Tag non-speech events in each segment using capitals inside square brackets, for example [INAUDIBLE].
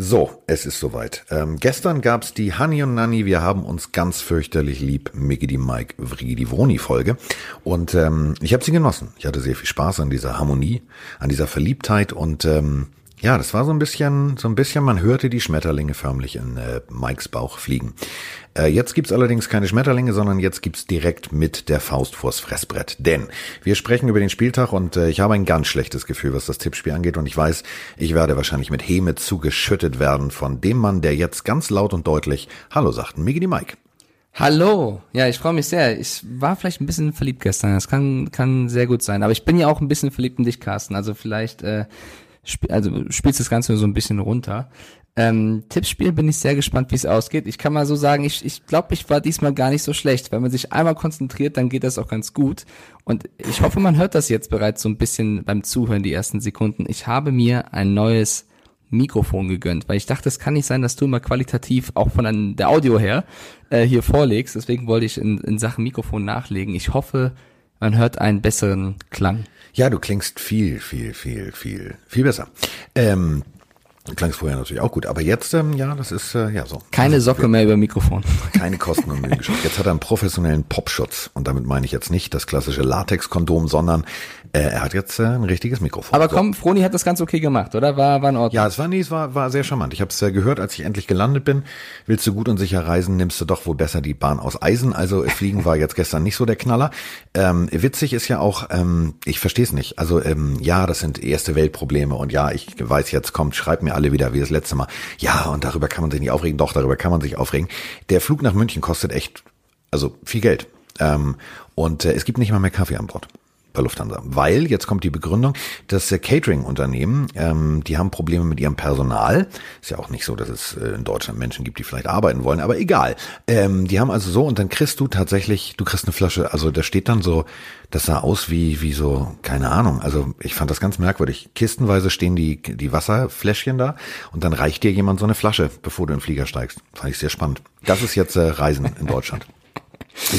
So, es ist soweit. Ähm, gestern gab's die Honey und Nanny, wir haben uns ganz fürchterlich lieb, Mickey die Mike, Vrigi die Vroni Folge. Und ähm, ich habe sie genossen. Ich hatte sehr viel Spaß an dieser Harmonie, an dieser Verliebtheit und ähm, ja, das war so ein bisschen, so ein bisschen, man hörte die Schmetterlinge förmlich in äh, Mikes Bauch fliegen. Äh, jetzt gibt's allerdings keine Schmetterlinge, sondern jetzt gibt's direkt mit der Faust vors Fressbrett. Denn wir sprechen über den Spieltag und äh, ich habe ein ganz schlechtes Gefühl, was das Tippspiel angeht. Und ich weiß, ich werde wahrscheinlich mit Häme zugeschüttet werden von dem Mann, der jetzt ganz laut und deutlich Hallo sagt. Migi die Mike. Hallo, ja, ich freue mich sehr. Ich war vielleicht ein bisschen verliebt gestern. Das kann kann sehr gut sein. Aber ich bin ja auch ein bisschen verliebt in dich, Carsten. Also vielleicht äh, sp also spielst das Ganze so ein bisschen runter. Ähm, Tippspiel bin ich sehr gespannt, wie es ausgeht. Ich kann mal so sagen, ich, ich glaube, ich war diesmal gar nicht so schlecht. Wenn man sich einmal konzentriert, dann geht das auch ganz gut. Und ich hoffe, man hört das jetzt bereits so ein bisschen beim Zuhören, die ersten Sekunden. Ich habe mir ein neues Mikrofon gegönnt, weil ich dachte, es kann nicht sein, dass du immer qualitativ auch von der Audio her äh, hier vorlegst. Deswegen wollte ich in, in Sachen Mikrofon nachlegen. Ich hoffe, man hört einen besseren Klang. Ja, du klingst viel, viel, viel, viel, viel besser. Ähm, klang es vorher natürlich auch gut, aber jetzt, ähm, ja, das ist äh, ja so. Keine also, Socke mehr über Mikrofon. [LAUGHS] Keine Kosten und Mühen geschafft. Jetzt hat er einen professionellen Popschutz und damit meine ich jetzt nicht das klassische Latex-Kondom, sondern äh, er hat jetzt äh, ein richtiges Mikrofon. Aber komm, Froni hat das ganz okay gemacht, oder? War, war in Ordnung. Ja, es war, nee, es war, war sehr charmant. Ich habe es äh, gehört, als ich endlich gelandet bin. Willst du gut und sicher reisen, nimmst du doch wohl besser die Bahn aus Eisen. Also äh, Fliegen war jetzt gestern nicht so der Knaller. Ähm, witzig ist ja auch, ähm, ich verstehe es nicht. Also ähm, ja, das sind erste Weltprobleme und ja, ich weiß jetzt, kommt, schreibt mir alle wieder wie das letzte Mal. Ja, und darüber kann man sich nicht aufregen. Doch, darüber kann man sich aufregen. Der Flug nach München kostet echt, also viel Geld. Ähm, und äh, es gibt nicht mal mehr Kaffee an Bord Lufthansa. Weil, jetzt kommt die Begründung, das äh, Catering-Unternehmen, ähm, die haben Probleme mit ihrem Personal. Ist ja auch nicht so, dass es äh, in Deutschland Menschen gibt, die vielleicht arbeiten wollen, aber egal. Ähm, die haben also so und dann kriegst du tatsächlich, du kriegst eine Flasche, also da steht dann so, das sah aus wie, wie so, keine Ahnung. Also ich fand das ganz merkwürdig. Kistenweise stehen die, die Wasserfläschchen da und dann reicht dir jemand so eine Flasche, bevor du in den Flieger steigst. Fand ich sehr spannend. Das ist jetzt äh, Reisen in Deutschland. [LAUGHS]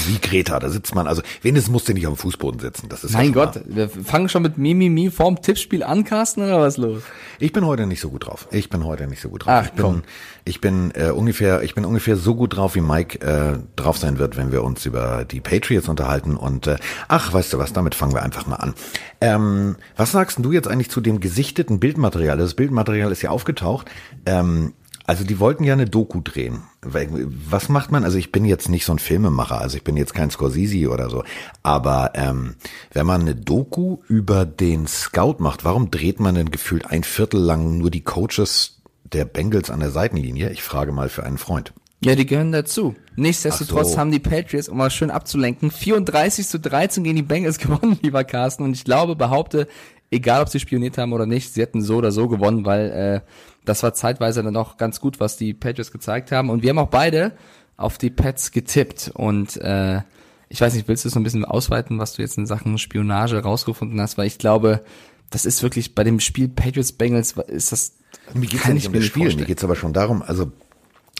Wie Greta, da sitzt man, also wenigstens musst du nicht auf dem Fußboden sitzen. Das ist mein ja Gott, wir fangen schon mit Mimimi vorm Tippspiel an, Carsten, oder was los? Ich bin heute nicht so gut drauf. Ich bin heute nicht so gut drauf. Ach, ich bin, komm. ich bin äh, ungefähr, ich bin ungefähr so gut drauf, wie Mike äh, drauf sein wird, wenn wir uns über die Patriots unterhalten. Und äh, ach, weißt du was, damit fangen wir einfach mal an. Ähm, was sagst du jetzt eigentlich zu dem gesichteten Bildmaterial? Das Bildmaterial ist ja aufgetaucht. Ähm, also die wollten ja eine Doku drehen. Was macht man? Also ich bin jetzt nicht so ein Filmemacher, also ich bin jetzt kein Scorsese oder so. Aber ähm, wenn man eine Doku über den Scout macht, warum dreht man denn gefühlt ein Viertel lang nur die Coaches der Bengals an der Seitenlinie? Ich frage mal für einen Freund. Ja, die gehören dazu. Nichtsdestotrotz so. haben die Patriots, um mal schön abzulenken, 34 zu 13 gegen die Bengals [LAUGHS] gewonnen, lieber Carsten. Und ich glaube, behaupte, egal ob sie spioniert haben oder nicht, sie hätten so oder so gewonnen, weil äh, das war zeitweise dann auch ganz gut, was die Patriots gezeigt haben. Und wir haben auch beide auf die Pets getippt. Und äh, ich weiß nicht, willst du so ein bisschen ausweiten, was du jetzt in Sachen Spionage rausgefunden hast? Weil ich glaube, das ist wirklich bei dem Spiel Patriots Bengals ist das. Mir geht's ja ich nicht um mir das Spiel, mir vorstellen. geht's aber schon darum, also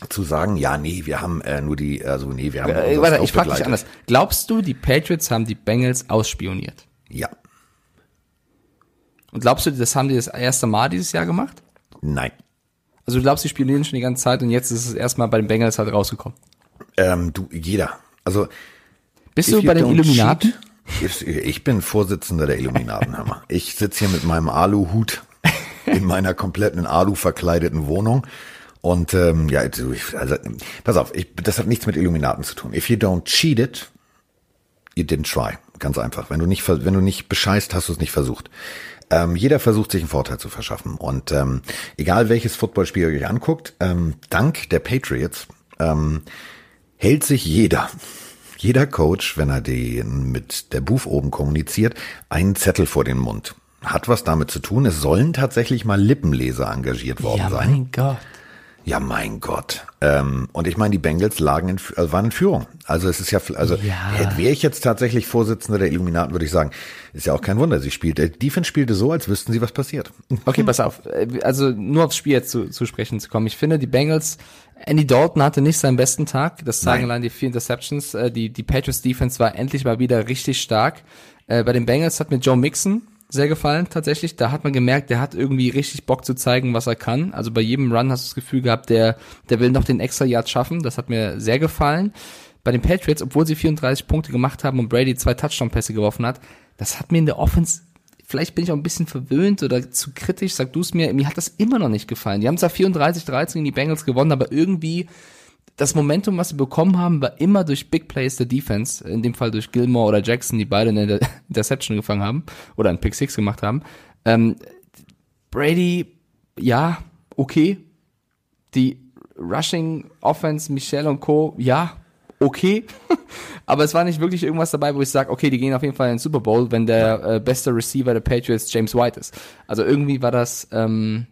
zu sagen, ja, nee, wir haben äh, nur die, also nee, wir haben Äh, warte, ich frage dich anders. Glaubst du, die Patriots haben die Bengals ausspioniert? Ja, Und glaubst du, das haben die das erste Mal dieses Jahr gemacht? Nein. Also du glaubst, die spionieren schon die ganze Zeit und jetzt ist es erstmal bei den Bengals halt rausgekommen. Ähm, du, jeder. Also Bist du bei den Illuminaten? cheat- Ich, bin Vorsitzender der Illuminaten, hör mal. Ich sitze hier mit meinem Aluhut in meiner kompletten Alu verkleideten Wohnung. Und ähm, ja, also, ich- pass auf, ich, das hat nichts mit Illuminaten zu tun. If you don't cheat it, you didn't try. Ganz einfach. Wenn du nicht, wenn du nicht bescheißt, hast du es nicht versucht. Ähm, jeder versucht sich einen Vorteil zu verschaffen. Und ähm, egal welches Footballspiel ihr euch anguckt, ähm, dank der Patriots ähm, hält sich jeder, jeder Coach, wenn er den mit der Booth oben kommuniziert, einen Zettel vor den Mund. Hat was damit zu tun. Es sollen tatsächlich mal Lippenleser engagiert worden Ja, sein. mein Gott. Ja, mein Gott. Ähm, und ich meine, die Bengals lagen in, also waren in Führung. Also es ist ja, also Ja. wäre ich jetzt tatsächlich Vorsitzender der Illuminaten, würde ich sagen, ist ja auch kein Wunder. Sie spielte, Defense spielte so, als wüssten sie, was passiert. Okay, pass auf. Äh, Also nur aufs Spiel jetzt zu, zu sprechen zu kommen. Ich finde, die Bengals, Andy Dalton hatte nicht seinen besten Tag. Das zeigen allein die vier Interceptions. Äh, Die, die Patriots Defense war endlich mal wieder richtig stark. Äh, Bei den Bengals hat mir Joe Mixon sehr gefallen tatsächlich. Da hat man gemerkt, der hat irgendwie richtig Bock zu zeigen, was er kann. Also bei jedem Run hast du das Gefühl gehabt, der, der will noch den extra Yard schaffen. Das hat mir sehr gefallen. Bei den Patriots, obwohl sie 34 Punkte gemacht haben und Brady zwei Touchdown-Pässe geworfen hat, das hat mir in der Offense vielleicht bin ich auch ein bisschen verwöhnt oder zu kritisch, sag du es mir, mir hat das immer noch nicht gefallen. Die haben zwar 34-13 gegen die Bengals gewonnen, aber irgendwie das Momentum, was sie bekommen haben, war immer durch Big Plays der Defense, in dem Fall durch Gilmore oder Jackson, die beide eine [LAUGHS] Interception gefangen haben oder einen Pick Six gemacht haben. Ähm, Brady, ja, okay. Die Rushing Offense, Michelle und Co., ja, okay. [LAUGHS] Aber es war nicht wirklich irgendwas dabei, wo ich sage, okay, die gehen auf jeden Fall in den Super Bowl, wenn der äh, beste Receiver der Patriots James White ist. Also irgendwie war das, ähm,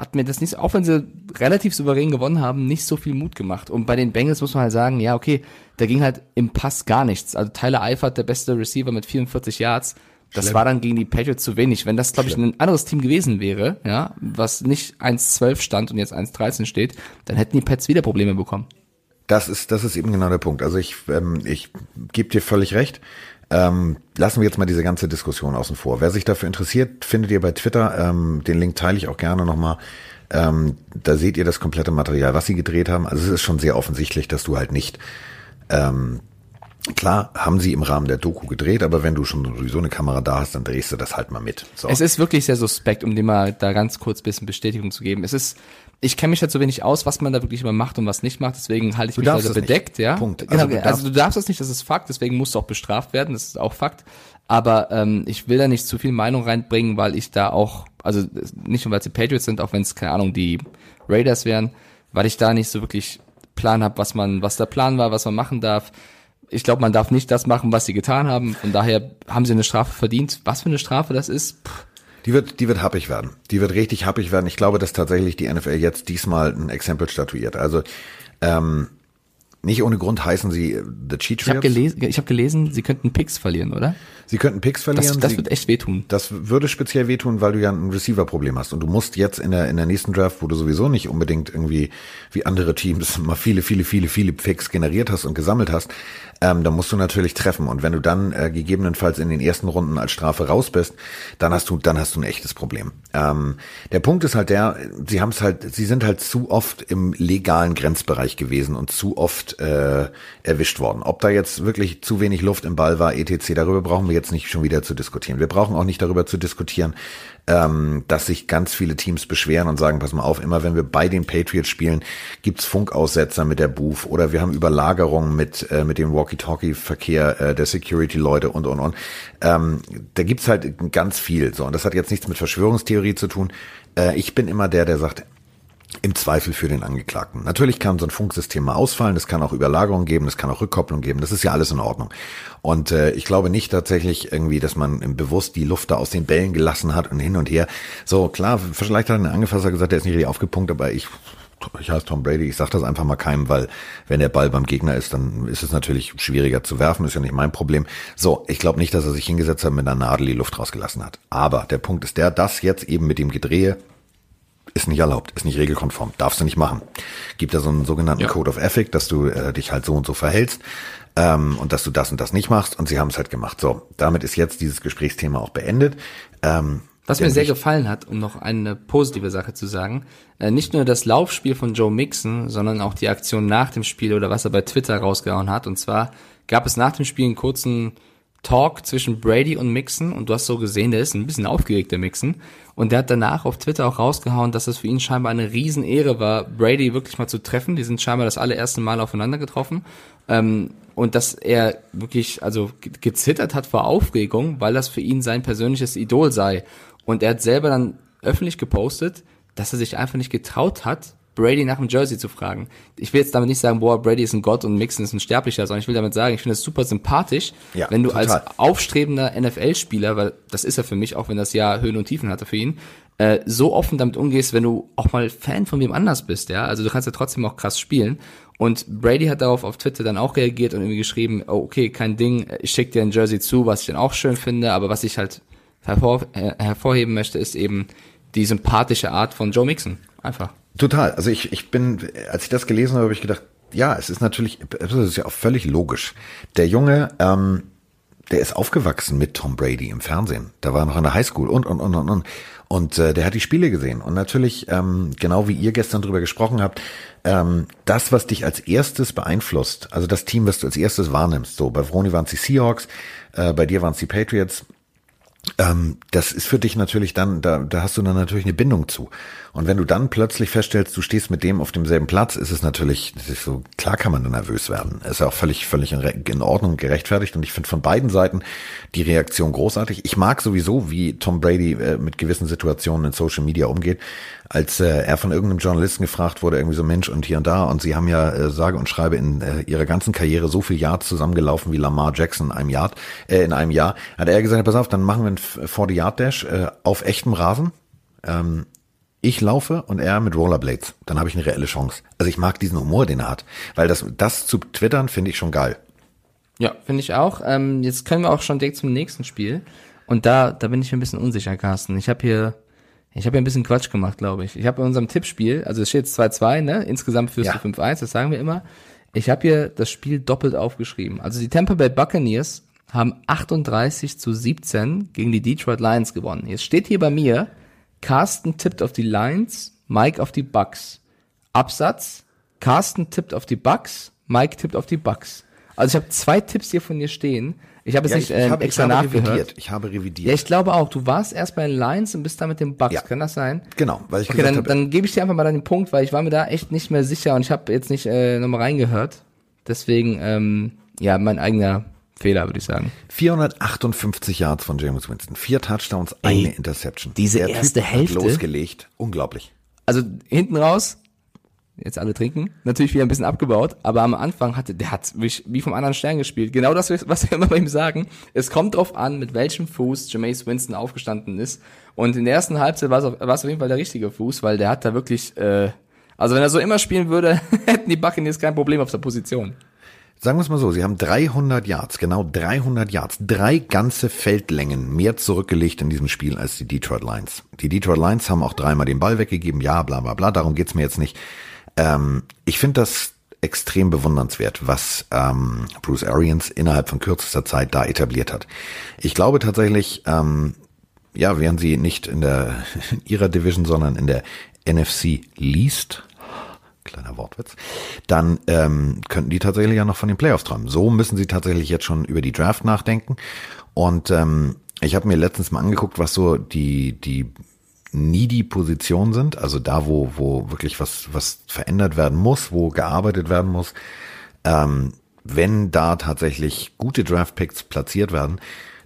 hat mir das nicht, auch wenn sie relativ souverän gewonnen haben, nicht so viel Mut gemacht. Und bei den Bengals muss man halt sagen, ja, okay, da ging halt im Pass gar nichts. Also Tyler Eifert, der beste Receiver mit 44 Yards, das Schlimm. war dann gegen die Patriots zu wenig. Wenn das, glaube ich, ein anderes Team gewesen wäre, ja, was nicht 1-12 stand und jetzt 1-13 steht, dann hätten die Pets wieder Probleme bekommen. Das ist, das ist eben genau der Punkt. Also ich, ähm, ich gebe dir völlig recht. Ähm, lassen wir jetzt mal diese ganze Diskussion außen vor. Wer sich dafür interessiert, findet ihr bei Twitter. Ähm, den Link teile ich auch gerne nochmal. Ähm, da seht ihr das komplette Material, was sie gedreht haben. Also es ist schon sehr offensichtlich, dass du halt nicht ähm, Klar, haben sie im Rahmen der Doku gedreht, aber wenn du schon sowieso eine Kamera da hast, dann drehst du das halt mal mit. So. Es ist wirklich sehr suspekt, um dir mal da ganz kurz bisschen Bestätigung zu geben. Es ist, ich kenne mich halt so wenig aus, was man da wirklich immer macht und was nicht macht, deswegen halte ich du mich also bedeckt, nicht. ja. Punkt. Also, genau, du also du darfst das nicht, das ist Fakt, deswegen musst du auch bestraft werden, das ist auch Fakt. Aber ähm, ich will da nicht zu viel Meinung reinbringen, weil ich da auch, also nicht nur weil sie Patriots sind, auch wenn es, keine Ahnung, die Raiders wären, weil ich da nicht so wirklich Plan habe, was man, was der Plan war, was man machen darf ich glaube, man darf nicht das machen, was sie getan haben. Von daher haben sie eine Strafe verdient. Was für eine Strafe das ist? Puh. Die wird, die wird happig werden. Die wird richtig happig werden. Ich glaube, dass tatsächlich die NFL jetzt diesmal ein Exempel statuiert. Also ähm, nicht ohne Grund heißen sie äh, The Cheat Ich habe gelesen, ich hab gelesen, sie könnten Picks verlieren, oder? Sie könnten Picks verlieren. Das, das sie, wird echt wehtun. Das würde speziell wehtun, weil du ja ein Receiver-Problem hast. Und du musst jetzt in der, in der nächsten Draft, wo du sowieso nicht unbedingt irgendwie wie andere Teams [LAUGHS] mal viele, viele, viele, viele Picks generiert hast und gesammelt hast, ähm, da musst du natürlich treffen. Und wenn du dann äh, gegebenenfalls in den ersten Runden als Strafe raus bist, dann hast du, dann hast du ein echtes Problem. Ähm, der Punkt ist halt der, sie haben es halt, sie sind halt zu oft im legalen Grenzbereich gewesen und zu oft äh, erwischt worden. Ob da jetzt wirklich zu wenig Luft im Ball war, etc., darüber brauchen wir jetzt nicht schon wieder zu diskutieren. Wir brauchen auch nicht darüber zu diskutieren, ähm, dass sich ganz viele Teams beschweren und sagen, pass mal auf, immer wenn wir bei den Patriots spielen, gibt's Funkaussetzer mit der Booth oder wir haben Überlagerungen mit, äh, mit dem Walkie-Talkie-Verkehr äh, der Security-Leute und, und, und. Ähm, da gibt's halt ganz viel. So, und das hat jetzt nichts mit Verschwörungstheorie zu tun. Äh, ich bin immer der, der sagt, im Zweifel für den Angeklagten. Natürlich kann so ein Funksystem mal ausfallen, es kann auch Überlagerung geben, es kann auch Rückkopplung geben, das ist ja alles in Ordnung. Und äh, ich glaube nicht tatsächlich irgendwie, dass man bewusst die Luft da aus den Bällen gelassen hat und hin und her. So, klar, vielleicht hat ein Angefasser gesagt, der ist nicht richtig aufgepunkt, aber ich ich heiße Tom Brady, ich sage das einfach mal keinem, weil wenn der Ball beim Gegner ist, dann ist es natürlich schwieriger zu werfen, ist ja nicht mein Problem. So, ich glaube nicht, dass er sich hingesetzt hat mit einer Nadel die Luft rausgelassen hat. Aber der Punkt ist der, dass jetzt eben mit dem Gedrehe ist nicht erlaubt, ist nicht regelkonform, darfst du nicht machen. Gibt da so einen sogenannten ja. Code of Ethic, dass du äh, dich halt so und so verhältst ähm, und dass du das und das nicht machst und sie haben es halt gemacht. So, damit ist jetzt dieses Gesprächsthema auch beendet. Ähm, was mir sehr gefallen hat, um noch eine positive Sache zu sagen, äh, nicht nur das Laufspiel von Joe Mixon, sondern auch die Aktion nach dem Spiel oder was er bei Twitter rausgehauen hat. Und zwar gab es nach dem Spiel einen kurzen Talk zwischen Brady und Mixon und du hast so gesehen, der ist ein bisschen aufgeregt, der Mixon. Und der hat danach auf Twitter auch rausgehauen, dass es für ihn scheinbar eine Riesenehre war, Brady wirklich mal zu treffen. Die sind scheinbar das allererste Mal aufeinander getroffen. Ähm, und dass er wirklich, also gezittert hat vor Aufregung, weil das für ihn sein persönliches Idol sei. Und er hat selber dann öffentlich gepostet, dass er sich einfach nicht getraut hat, Brady nach dem Jersey zu fragen. Ich will jetzt damit nicht sagen, boah, Brady ist ein Gott und Mixon ist ein Sterblicher, sondern ich will damit sagen, ich finde es super sympathisch, ja, wenn du total. als aufstrebender NFL-Spieler, weil das ist er für mich, auch wenn das Jahr Höhen und Tiefen hatte für ihn, äh, so offen damit umgehst, wenn du auch mal Fan von wem anders bist, ja. Also du kannst ja trotzdem auch krass spielen. Und Brady hat darauf auf Twitter dann auch reagiert und irgendwie geschrieben, oh, okay, kein Ding, ich schick dir ein Jersey zu, was ich dann auch schön finde, aber was ich halt hervor, äh, hervorheben möchte, ist eben die sympathische Art von Joe Mixon. Einfach. Total. Also ich, ich bin, als ich das gelesen habe, habe ich gedacht, ja, es ist natürlich, es ist ja auch völlig logisch. Der Junge, ähm, der ist aufgewachsen mit Tom Brady im Fernsehen. Da war er noch in der Highschool und, und, und, und, und. Und äh, der hat die Spiele gesehen. Und natürlich, ähm, genau wie ihr gestern drüber gesprochen habt, ähm, das, was dich als erstes beeinflusst, also das Team, was du als erstes wahrnimmst, so bei Vroni waren es die Seahawks, äh, bei dir waren es die Patriots, ähm, das ist für dich natürlich dann, da, da hast du dann natürlich eine Bindung zu. Und wenn du dann plötzlich feststellst, du stehst mit dem auf demselben Platz, ist es natürlich, das ist so, klar kann man dann nervös werden. Ist ja auch völlig, völlig in Ordnung, gerechtfertigt. Und ich finde von beiden Seiten die Reaktion großartig. Ich mag sowieso, wie Tom Brady äh, mit gewissen Situationen in Social Media umgeht. Als äh, er von irgendeinem Journalisten gefragt wurde, irgendwie so Mensch und hier und da, und sie haben ja äh, sage und schreibe in äh, ihrer ganzen Karriere so viel Yards zusammengelaufen wie Lamar Jackson in einem Jahr, äh, in einem Jahr, hat er gesagt, pass auf, dann machen wir einen 40 Yard Dash äh, auf echtem Rasen. Ähm, ich laufe und er mit Rollerblades. Dann habe ich eine reelle Chance. Also ich mag diesen Humor, den er hat. Weil das, das zu twittern, finde ich schon geil. Ja, finde ich auch. Ähm, jetzt können wir auch schon direkt zum nächsten Spiel. Und da, da bin ich mir ein bisschen unsicher, Carsten. Ich habe hier, ich habe hier ein bisschen Quatsch gemacht, glaube ich. Ich habe in unserem Tippspiel, also es steht jetzt 2-2, ne? Insgesamt führst ja. du 5-1, das sagen wir immer. Ich habe hier das Spiel doppelt aufgeschrieben. Also die Tampa Bay Buccaneers haben 38 zu 17 gegen die Detroit Lions gewonnen. Jetzt steht hier bei mir Carsten tippt auf die Lions, Mike auf die Bucks. Absatz, Carsten tippt auf die Bucks, Mike tippt auf die Bucks. Also ich habe zwei Tipps hier von dir stehen. Ich habe jetzt ja, nicht äh, habe, extra ich habe nachgehört. Revidiert. Ich habe revidiert. Ja, ich glaube auch. Du warst erst bei den Lions und bist da mit den Bucks. Ja. Kann das sein? Genau. Weil ich okay, dann, dann gebe ich dir einfach mal den Punkt, weil ich war mir da echt nicht mehr sicher und ich habe jetzt nicht äh, nochmal reingehört. Deswegen, ähm, ja, mein eigener Fehler, würde ich sagen. 458 Yards von James Winston. Vier Touchdowns, Ey, eine Interception. Diese Der erste typ Hälfte. losgelegt. Unglaublich. Also hinten raus, jetzt alle trinken, natürlich wieder ein bisschen abgebaut, aber am Anfang hatte, der hat wie vom anderen Stern gespielt. Genau das, was wir immer bei ihm sagen. Es kommt drauf an, mit welchem Fuß Jameis Winston aufgestanden ist. Und in der ersten Halbzeit war es auf, war es auf jeden Fall der richtige Fuß, weil der hat da wirklich, äh, also wenn er so immer spielen würde, [LAUGHS] hätten die Buccaneers kein Problem auf der Position. Sagen wir es mal so, sie haben 300 Yards, genau 300 Yards, drei ganze Feldlängen mehr zurückgelegt in diesem Spiel als die Detroit Lions. Die Detroit Lions haben auch dreimal den Ball weggegeben, ja, bla bla bla, darum geht's mir jetzt nicht. Ähm, ich finde das extrem bewundernswert, was ähm, Bruce Arians innerhalb von kürzester Zeit da etabliert hat. Ich glaube tatsächlich, ähm, ja, wären sie nicht in der [LAUGHS] in ihrer Division, sondern in der NFC Least kleiner Wortwitz, dann ähm, könnten die tatsächlich ja noch von den Playoffs träumen. So müssen sie tatsächlich jetzt schon über die Draft nachdenken. Und ähm, ich habe mir letztens mal angeguckt, was so die die needy Positionen sind, also da, wo wo wirklich was was verändert werden muss, wo gearbeitet werden muss. Ähm, wenn da tatsächlich gute Draft Picks platziert werden,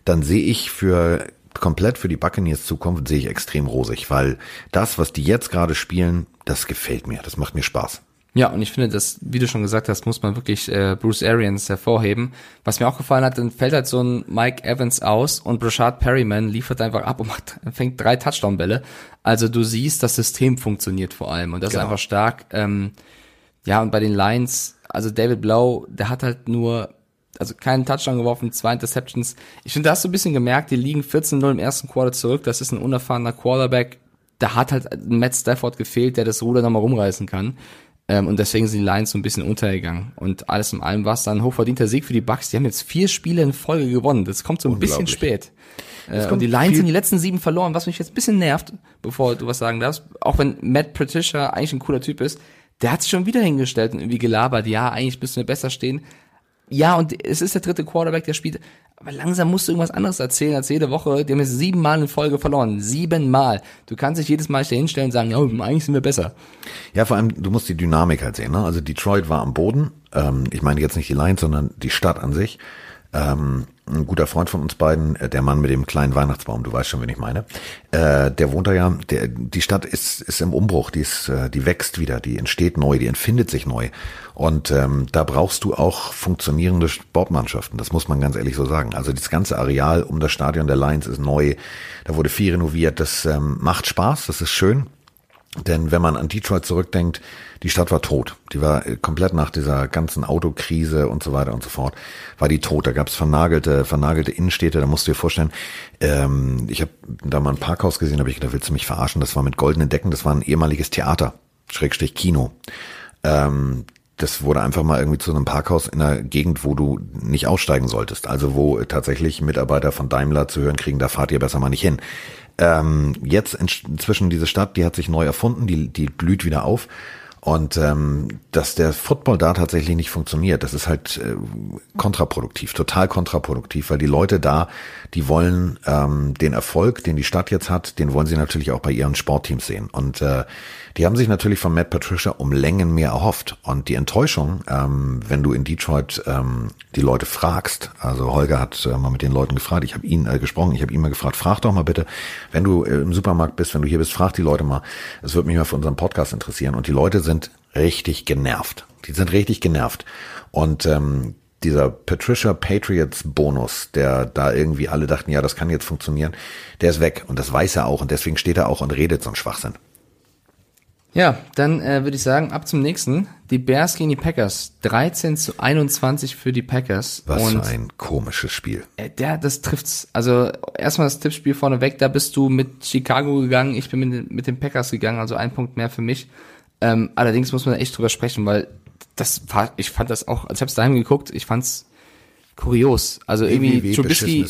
dann sehe ich für komplett für die Buccaneers Zukunft sehe ich extrem rosig, weil das, was die jetzt gerade spielen, das gefällt mir, das macht mir Spaß. Ja, und ich finde, das, wie du schon gesagt hast, muss man wirklich äh, Bruce Arians hervorheben. Was mir auch gefallen hat, dann fällt halt so ein Mike Evans aus und Brashard Perryman liefert einfach ab und macht, [LAUGHS] fängt drei Touchdown-Bälle. Also du siehst, das System funktioniert vor allem und das genau. ist einfach stark. Ähm, ja, und bei den Lions, also David Blau, der hat halt nur also keinen Touchdown geworfen, zwei Interceptions. Ich finde, da hast du ein bisschen gemerkt, die liegen 14-0 im ersten Quarter zurück. Das ist ein unerfahrener Quarterback. Da hat halt Matt Stafford gefehlt, der das Ruder nochmal rumreißen kann. Ähm, und deswegen sind die Lions so ein bisschen untergegangen. Und alles in allem war es dann ein hochverdienter Sieg für die Bucks. Die haben jetzt vier Spiele in Folge gewonnen. Das kommt so ein bisschen spät. Äh, und die Lions sind die letzten sieben verloren, was mich jetzt ein bisschen nervt, bevor du was sagen darfst. Auch wenn Matt Patricia eigentlich ein cooler Typ ist, der hat sich schon wieder hingestellt und irgendwie gelabert. Ja, eigentlich müssen wir besser stehen. Ja, und es ist der dritte Quarterback, der spielt. Aber langsam musst du irgendwas anderes erzählen als jede Woche. Die haben jetzt siebenmal in Folge verloren. Siebenmal. Du kannst dich jedes Mal hinstellen und sagen, ja, eigentlich sind wir besser. Ja, vor allem, du musst die Dynamik halt sehen. Ne? Also Detroit war am Boden. Ähm, ich meine jetzt nicht die Lions, sondern die Stadt an sich. Ähm, ein guter Freund von uns beiden, äh, der Mann mit dem kleinen Weihnachtsbaum, du weißt schon, wen ich meine, äh, der wohnt da ja, der, die Stadt ist, ist im Umbruch, die, ist, äh, die wächst wieder, die entsteht neu, die entfindet sich neu. Und ähm, da brauchst du auch funktionierende Sportmannschaften, das muss man ganz ehrlich so sagen. Also das ganze Areal um das Stadion der Lions ist neu, da wurde viel renoviert, das ähm, macht Spaß, das ist schön. Denn wenn man an Detroit zurückdenkt, die Stadt war tot. Die war äh, komplett nach dieser ganzen Autokrise und so weiter und so fort, war die tot. Da gab es vernagelte, vernagelte Innenstädte, da musst du dir vorstellen, ähm, ich habe da mal ein Parkhaus gesehen, habe ich gedacht, willst du mich verarschen? Das war mit goldenen Decken, das war ein ehemaliges Theater, Schrägstrich Kino. Ähm, das wurde einfach mal irgendwie zu einem Parkhaus in einer Gegend, wo du nicht aussteigen solltest. Also wo tatsächlich Mitarbeiter von Daimler zu hören kriegen, da fahrt ihr besser mal nicht hin. Ähm, jetzt inzwischen diese Stadt, die hat sich neu erfunden, die, die blüht wieder auf. Und ähm, dass der Football da tatsächlich nicht funktioniert, das ist halt äh, kontraproduktiv, total kontraproduktiv, weil die Leute da, die wollen ähm, den Erfolg, den die Stadt jetzt hat, den wollen sie natürlich auch bei ihren Sportteams sehen. Und äh, die haben sich natürlich von Matt Patricia um Längen mehr erhofft. Und die Enttäuschung, ähm, wenn du in Detroit ähm, die Leute fragst, also Holger hat äh, mal mit den Leuten gefragt, ich habe ihn äh, gesprochen, ich habe ihn mal gefragt, frag doch mal bitte, wenn du äh, im Supermarkt bist, wenn du hier bist, frag die Leute mal. Es würde mich mal für unseren Podcast interessieren. Und die Leute sind richtig genervt. Die sind richtig genervt. Und ähm, dieser Patricia Patriots Bonus, der da irgendwie alle dachten, ja, das kann jetzt funktionieren, der ist weg. Und das weiß er auch. Und deswegen steht er auch und redet so ein Schwachsinn. Ja, dann äh, würde ich sagen, ab zum nächsten. Die Bears gegen die Packers. 13 zu 21 für die Packers. Was und, für ein komisches Spiel. Äh, der, das trifft's. Also erstmal das Tippspiel vorneweg, da bist du mit Chicago gegangen, ich bin mit, mit den Packers gegangen, also ein Punkt mehr für mich. Ähm, allerdings muss man echt drüber sprechen, weil das war, ich fand das auch, als ich hab's daheim geguckt, ich fand's kurios. Also irgendwie Trubisky,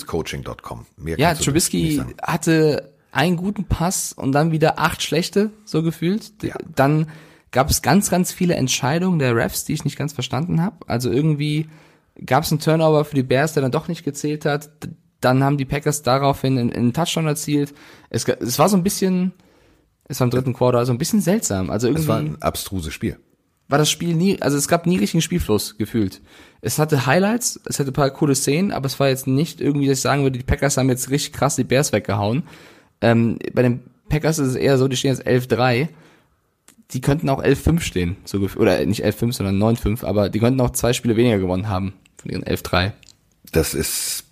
ja, Trubisky hatte einen guten Pass und dann wieder acht schlechte, so gefühlt. Ja. Dann gab es ganz, ganz viele Entscheidungen der Refs, die ich nicht ganz verstanden habe. Also irgendwie gab es einen Turnover für die Bears, der dann doch nicht gezählt hat. Dann haben die Packers daraufhin einen, Touchdown erzielt. Es, es war so ein bisschen, es war im dritten Quarter, also ein bisschen seltsam. Also irgendwie. Es war ein abstruses Spiel. War das Spiel nie, also es gab nie richtigen Spielfluss gefühlt. Es hatte Highlights, es hatte ein paar coole Szenen, aber es war jetzt nicht irgendwie, dass ich sagen würde, die Packers haben jetzt richtig krass die Bears weggehauen. Ähm, bei den Packers ist es eher so, die stehen jetzt 11-3. Die könnten auch 11-5 stehen, so oder nicht 11-5, sondern 9-5, aber die könnten auch zwei Spiele weniger gewonnen haben von ihren 11-3. Das ist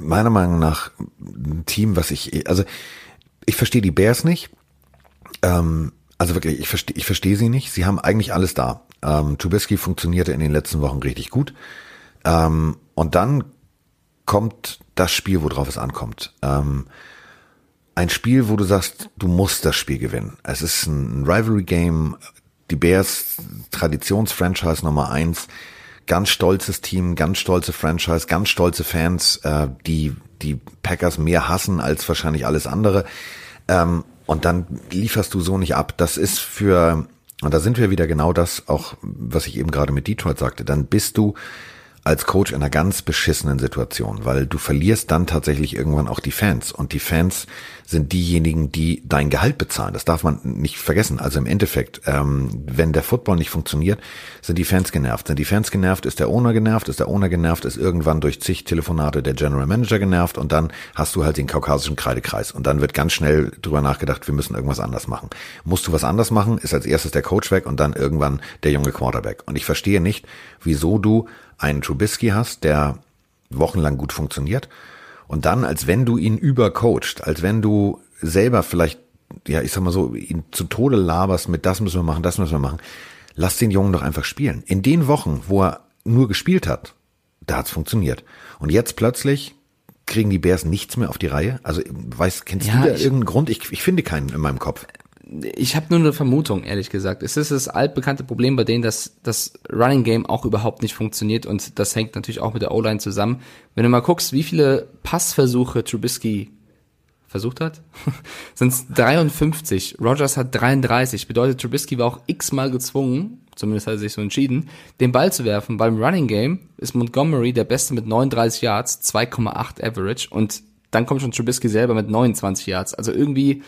meiner Meinung nach ein Team, was ich, also ich verstehe die Bears nicht. Ähm, also wirklich, ich verstehe ich verstehe sie nicht. Sie haben eigentlich alles da. Ähm, Trubisky funktionierte in den letzten Wochen richtig gut. Ähm, und dann kommt das Spiel, worauf es ankommt. Ähm, ein Spiel, wo du sagst, du musst das Spiel gewinnen. Es ist ein Rivalry-Game, die Bears Traditionsfranchise Nummer eins, ganz stolzes Team, ganz stolze Franchise, ganz stolze Fans, äh, die die Packers mehr hassen als wahrscheinlich alles andere. Ähm, und dann lieferst du so nicht ab. Das ist für, und da sind wir wieder genau das, auch was ich eben gerade mit Detroit sagte, dann bist du als Coach in einer ganz beschissenen Situation, weil du verlierst dann tatsächlich irgendwann auch die Fans und die Fans sind diejenigen, die dein Gehalt bezahlen. Das darf man nicht vergessen. Also im Endeffekt, ähm, wenn der Football nicht funktioniert, sind die Fans genervt. Sind die Fans genervt, ist der Owner genervt, ist der Owner genervt, ist irgendwann durch zig Telefonate der General Manager genervt und dann hast du halt den kaukasischen Kreidekreis und dann wird ganz schnell drüber nachgedacht, wir müssen irgendwas anders machen. Musst du was anders machen, ist als erstes der Coach weg und dann irgendwann der junge Quarterback. Und ich verstehe nicht, wieso du einen Trubisky hast, der wochenlang gut funktioniert und dann, als wenn du ihn übercoacht, als wenn du selber vielleicht, ja, ich sag mal so, ihn zu Tode laberst mit das müssen wir machen, das müssen wir machen, lass den Jungen doch einfach spielen. In den Wochen, wo er nur gespielt hat, da hat's funktioniert. Und jetzt plötzlich kriegen die Bears nichts mehr auf die Reihe. Also, weißt, kennst ja, du da irgendeinen Grund? Ich, ich finde keinen in meinem Kopf ich habe nur eine Vermutung, ehrlich gesagt. Es ist das altbekannte Problem bei denen, dass das Running Game auch überhaupt nicht funktioniert und das hängt natürlich auch mit der O-Line zusammen. Wenn du mal guckst, wie viele Passversuche Trubisky versucht hat, sind es 53. Rogers hat 33. Bedeutet, Trubisky war auch x-mal gezwungen, zumindest hat er sich so entschieden, den Ball zu werfen. Beim Running Game ist Montgomery der Beste mit 39 Yards, 2,8 Average und dann kommt schon Trubisky selber mit 29 Yards. Also irgendwie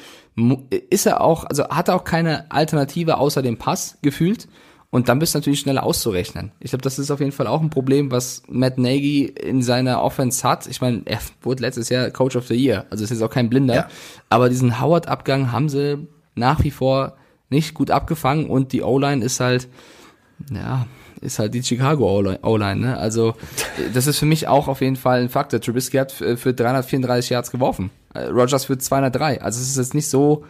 ist er auch, also hat er auch keine Alternative außer dem Pass gefühlt. Und dann bist du natürlich schneller auszurechnen. Ich glaube, das ist auf jeden Fall auch ein Problem, was Matt Nagy in seiner Offense hat. Ich meine, er wurde letztes Jahr Coach of the Year, also ist jetzt auch kein Blinder. Ja. Aber diesen Howard-Abgang haben sie nach wie vor nicht gut abgefangen und die O-Line ist halt, ja, ist halt die Chicago O-Line. Ne? Also das ist für mich auch auf jeden Fall ein Faktor. Trubisky hat für 334 Yards geworfen, äh, Rogers für 203. Also es ist jetzt nicht so,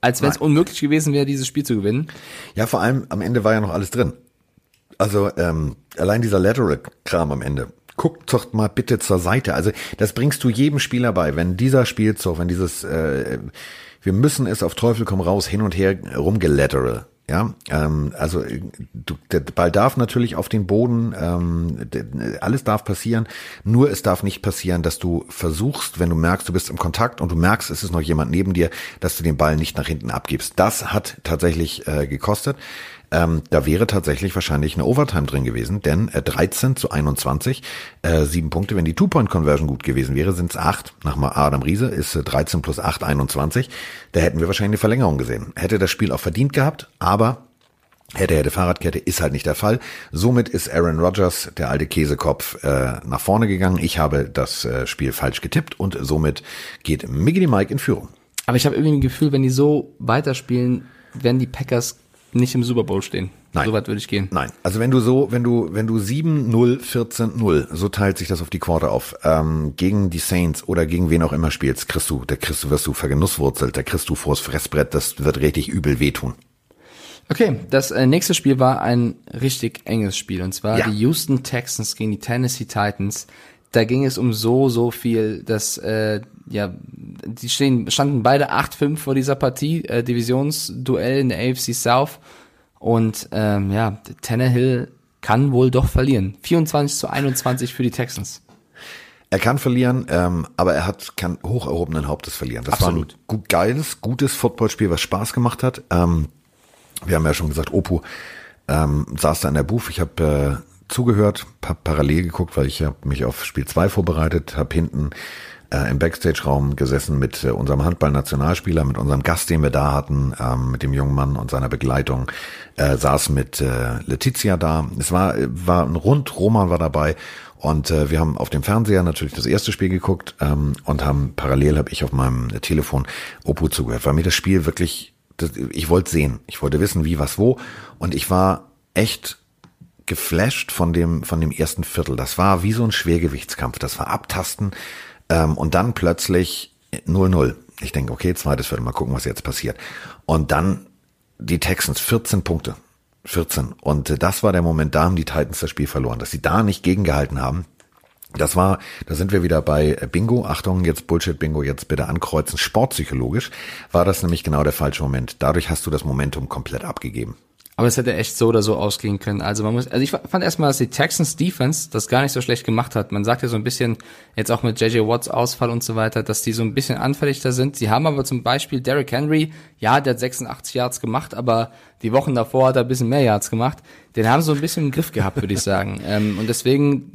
als wenn es unmöglich gewesen wäre, dieses Spiel zu gewinnen. Ja, vor allem am Ende war ja noch alles drin. Also ähm, allein dieser Lateral-Kram am Ende. Guckt doch mal bitte zur Seite. Also das bringst du jedem Spieler bei, wenn dieser Spielzug, wenn dieses, äh, wir müssen es auf Teufel komm raus hin und her rumgelateral Ja, ähm, also du, der Ball darf natürlich auf den Boden, ähm, alles darf passieren. Nur es darf nicht passieren, dass du versuchst, wenn du merkst, du bist im Kontakt und du merkst, es ist noch jemand neben dir, dass du den Ball nicht nach hinten abgibst. Das hat tatsächlich äh, gekostet. Ähm, da wäre tatsächlich wahrscheinlich eine Overtime drin gewesen, denn äh, 13 zu 21, äh, sieben Punkte. Wenn die Two-Point-Conversion gut gewesen wäre, sind es acht. Nach Adam Riese ist äh, 13 plus 8, 21. Da hätten wir wahrscheinlich eine Verlängerung gesehen. Hätte das Spiel auch verdient gehabt, aber Hätte, hätte Fahrradkette ist halt nicht der Fall. Somit ist Aaron Rodgers, der alte Käsekopf, äh, nach vorne gegangen. Ich habe das äh, Spiel falsch getippt und somit geht Miggity Mike in Führung. Aber ich habe irgendwie ein Gefühl, wenn die so weiterspielen, werden die Packers nicht im Super Bowl stehen. Nein. So weit würde ich gehen. Nein. Also wenn du so, wenn du, wenn du 7-0, 14-0, so teilt sich das auf die Quarter auf, ähm, gegen die Saints oder gegen wen auch immer spielst, kriegst du, da kriegst du, wirst du vergenusswurzelt, da kriegst du vors Fressbrett, das wird richtig übel wehtun. Okay, das äh, nächste Spiel war ein richtig enges Spiel und zwar ja. die Houston Texans gegen die Tennessee Titans. Da ging es um so, so viel, dass äh, ja, die stehen, standen beide 8-5 vor dieser Partie, äh, Divisionsduell in der AFC South. Und ähm, ja, Tannehill kann wohl doch verlieren. 24 zu 21 für die Texans. Er kann verlieren, ähm, aber er hat kann hoch erhobenen Hauptes verlieren. Das Absolut. war ein gut, geiles, gutes Footballspiel, was Spaß gemacht hat. Ähm, wir haben ja schon gesagt, Opu ähm, saß da in der Booth. Ich habe äh, zugehört, hab parallel geguckt, weil ich habe mich auf Spiel 2 vorbereitet, habe hinten äh, im Backstage-Raum gesessen mit äh, unserem Handball-Nationalspieler, mit unserem Gast, den wir da hatten, ähm, mit dem jungen Mann und seiner Begleitung, äh, saß mit äh, Letizia da. Es war, war ein Rund, Roman war dabei und äh, wir haben auf dem Fernseher natürlich das erste Spiel geguckt ähm, und haben parallel habe ich auf meinem Telefon Opu zugehört, weil mir das Spiel wirklich, das, ich wollte sehen, ich wollte wissen, wie, was, wo und ich war echt geflasht von dem von dem ersten Viertel. Das war wie so ein Schwergewichtskampf. Das war Abtasten. Ähm, und dann plötzlich 0-0. Ich denke, okay, zweites Viertel, mal gucken, was jetzt passiert. Und dann die Texans, 14 Punkte. 14. Und äh, das war der Moment, da haben die Titans das Spiel verloren, dass sie da nicht gegengehalten haben. Das war, da sind wir wieder bei Bingo. Achtung, jetzt Bullshit-Bingo, jetzt bitte ankreuzen. Sportpsychologisch war das nämlich genau der falsche Moment. Dadurch hast du das Momentum komplett abgegeben. Aber es hätte echt so oder so ausgehen können. Also man muss, also ich fand erstmal, dass die Texans Defense das gar nicht so schlecht gemacht hat. Man sagt ja so ein bisschen, jetzt auch mit JJ Watts Ausfall und so weiter, dass die so ein bisschen anfälliger sind. Sie haben aber zum Beispiel Derrick Henry, ja, der hat 86 Yards gemacht, aber die Wochen davor hat er ein bisschen mehr Yards gemacht. Den haben so ein bisschen im Griff gehabt, würde ich sagen. [LAUGHS] Ähm, und deswegen,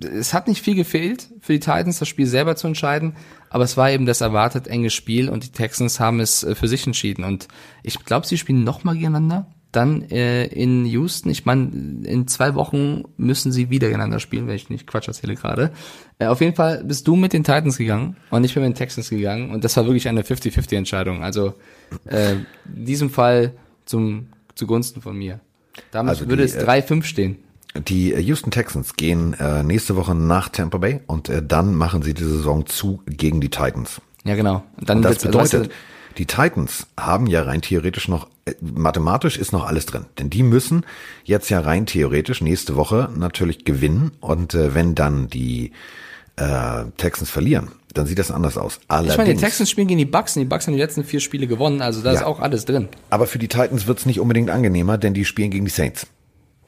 es hat nicht viel gefehlt für die Titans, das Spiel selber zu entscheiden. Aber es war eben das erwartet enge Spiel und die Texans haben es äh, für sich entschieden. Und ich glaube, sie spielen nochmal gegeneinander dann äh, in Houston. Ich meine, in zwei Wochen müssen sie wieder gegeneinander spielen, wenn ich nicht Quatsch erzähle gerade. Äh, auf jeden Fall bist du mit den Titans gegangen und ich bin mit den Texans gegangen und das war wirklich eine 50-50 Entscheidung. Also äh, in diesem Fall zum zugunsten von mir. Damit also würde die, es 3-5 äh, stehen. Die Houston Texans gehen äh, nächste Woche nach Tampa Bay und äh, dann machen sie die Saison zu gegen die Titans. Ja, genau. Und, dann und das bedeutet, also, die Titans haben ja rein theoretisch noch, äh, mathematisch ist noch alles drin. Denn die müssen jetzt ja rein theoretisch nächste Woche natürlich gewinnen. Und äh, wenn dann die äh, Texans verlieren, dann sieht das anders aus. Allerdings, ich meine, die Texans spielen gegen die Bucks und die Bucks haben die letzten vier Spiele gewonnen, also da ja, ist auch alles drin. Aber für die Titans wird's nicht unbedingt angenehmer, denn die spielen gegen die Saints.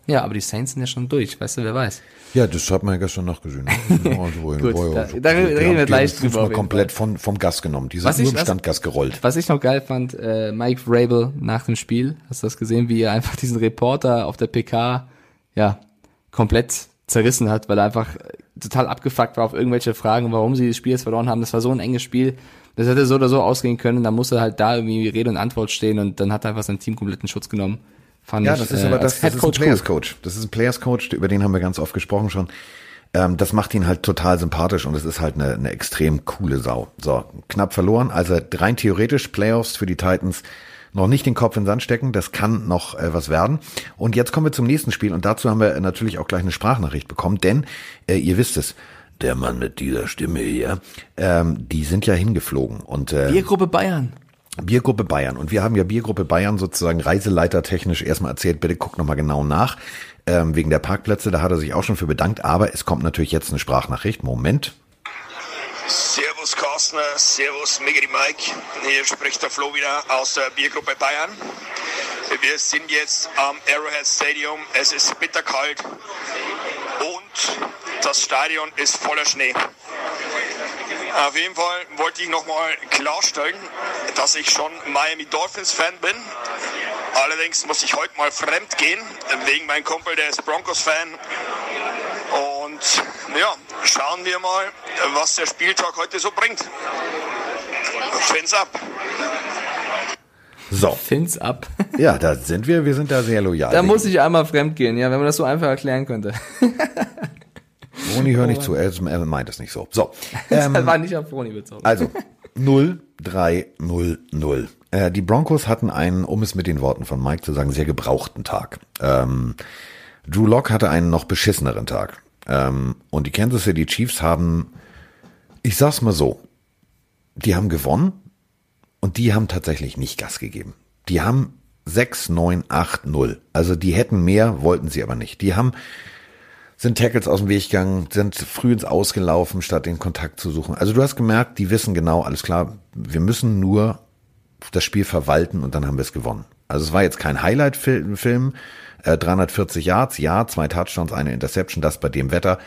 Ja, aber die Saints sind ja schon durch, weißt du, wer weiß. Ja, das hat man ja gestern noch gesehen. [LAUGHS] Also, Gut, da, da, da reden wir gleich drüber. komplett von, vom Gas genommen. Die sind nur im Standgas gerollt. Was ich noch geil fand, äh, Mike Vrabel nach dem Spiel, hast du das gesehen, wie er einfach diesen Reporter auf der PK, ja, komplett zerrissen hat, weil er einfach total abgefuckt war auf irgendwelche Fragen, warum sie das Spiel jetzt verloren haben. Das war so ein enges Spiel. Das hätte so oder so ausgehen können. Da musste halt da irgendwie Rede und Antwort stehen und dann hat er einfach sein Team komplett in Schutz genommen. Fand ja, das ich, ist aber äh, das, das ist ein Players Coach. Das ist ein Players Coach, über den haben wir ganz oft gesprochen schon. Ähm, das macht ihn halt total sympathisch und es ist halt eine, eine extrem coole Sau. So, knapp verloren. Also rein theoretisch Playoffs für die Titans noch nicht den Kopf in den Sand stecken. Das kann noch äh, was werden. Und jetzt kommen wir zum nächsten Spiel und dazu haben wir natürlich auch gleich eine Sprachnachricht bekommen, denn äh, ihr wisst es, der Mann mit dieser Stimme hier, ähm, die sind ja hingeflogen und äh, Biergruppe Bayern. Biergruppe Bayern. Und wir haben ja Biergruppe Bayern sozusagen reiseleitertechnisch erstmal erzählt, bitte guck nochmal genau nach, ähm, wegen der Parkplätze, da hat er sich auch schon für bedankt, aber es kommt natürlich jetzt eine Sprachnachricht. Moment. Servus Carsten, Servus Megadi Mike, hier spricht der Flo wieder aus der Biergruppe Bayern. Wir sind jetzt am Arrowhead Stadium. Es ist bitterkalt und das Stadion ist voller Schnee. Auf jeden Fall wollte ich nochmal klarstellen, dass ich schon Miami Dolphins Fan bin. Allerdings muss ich heute mal fremd gehen, wegen meinem Kumpel, der ist Broncos Fan. Und ja, schauen wir mal, was der Spieltag heute so bringt. Fins ab. So, Fins ab. [LAUGHS] ja, da sind wir. Wir sind da sehr loyal. Da muss ich einmal fremd gehen, ja, wenn man das so einfach erklären könnte. [LAUGHS] Roni, hör nicht zu. Er, er meint es nicht so. So, [LAUGHS] ähm, das war nicht auf Froni bezogen. also 0, 3, 0, 0. Äh, die Broncos hatten einen, um es mit den Worten von Mike zu sagen, sehr gebrauchten Tag. Ähm, Drew Lock hatte einen noch beschisseneren Tag. Ähm, und die Kansas City Chiefs haben, ich sag's mal so, die haben gewonnen und die haben tatsächlich nicht Gas gegeben. Die haben 6, 9, 8, 0. Also die hätten mehr, wollten sie aber nicht. Die haben sind Tackles aus dem Weg gegangen, sind früh ins Ausgelaufen, statt den Kontakt zu suchen. Also du hast gemerkt, die wissen genau, alles klar, wir müssen nur das Spiel verwalten und dann haben wir es gewonnen. Also es war jetzt kein Highlight-Film, äh, 340 Yards, ja, zwei Touchdowns, eine Interception, das bei dem Wetter.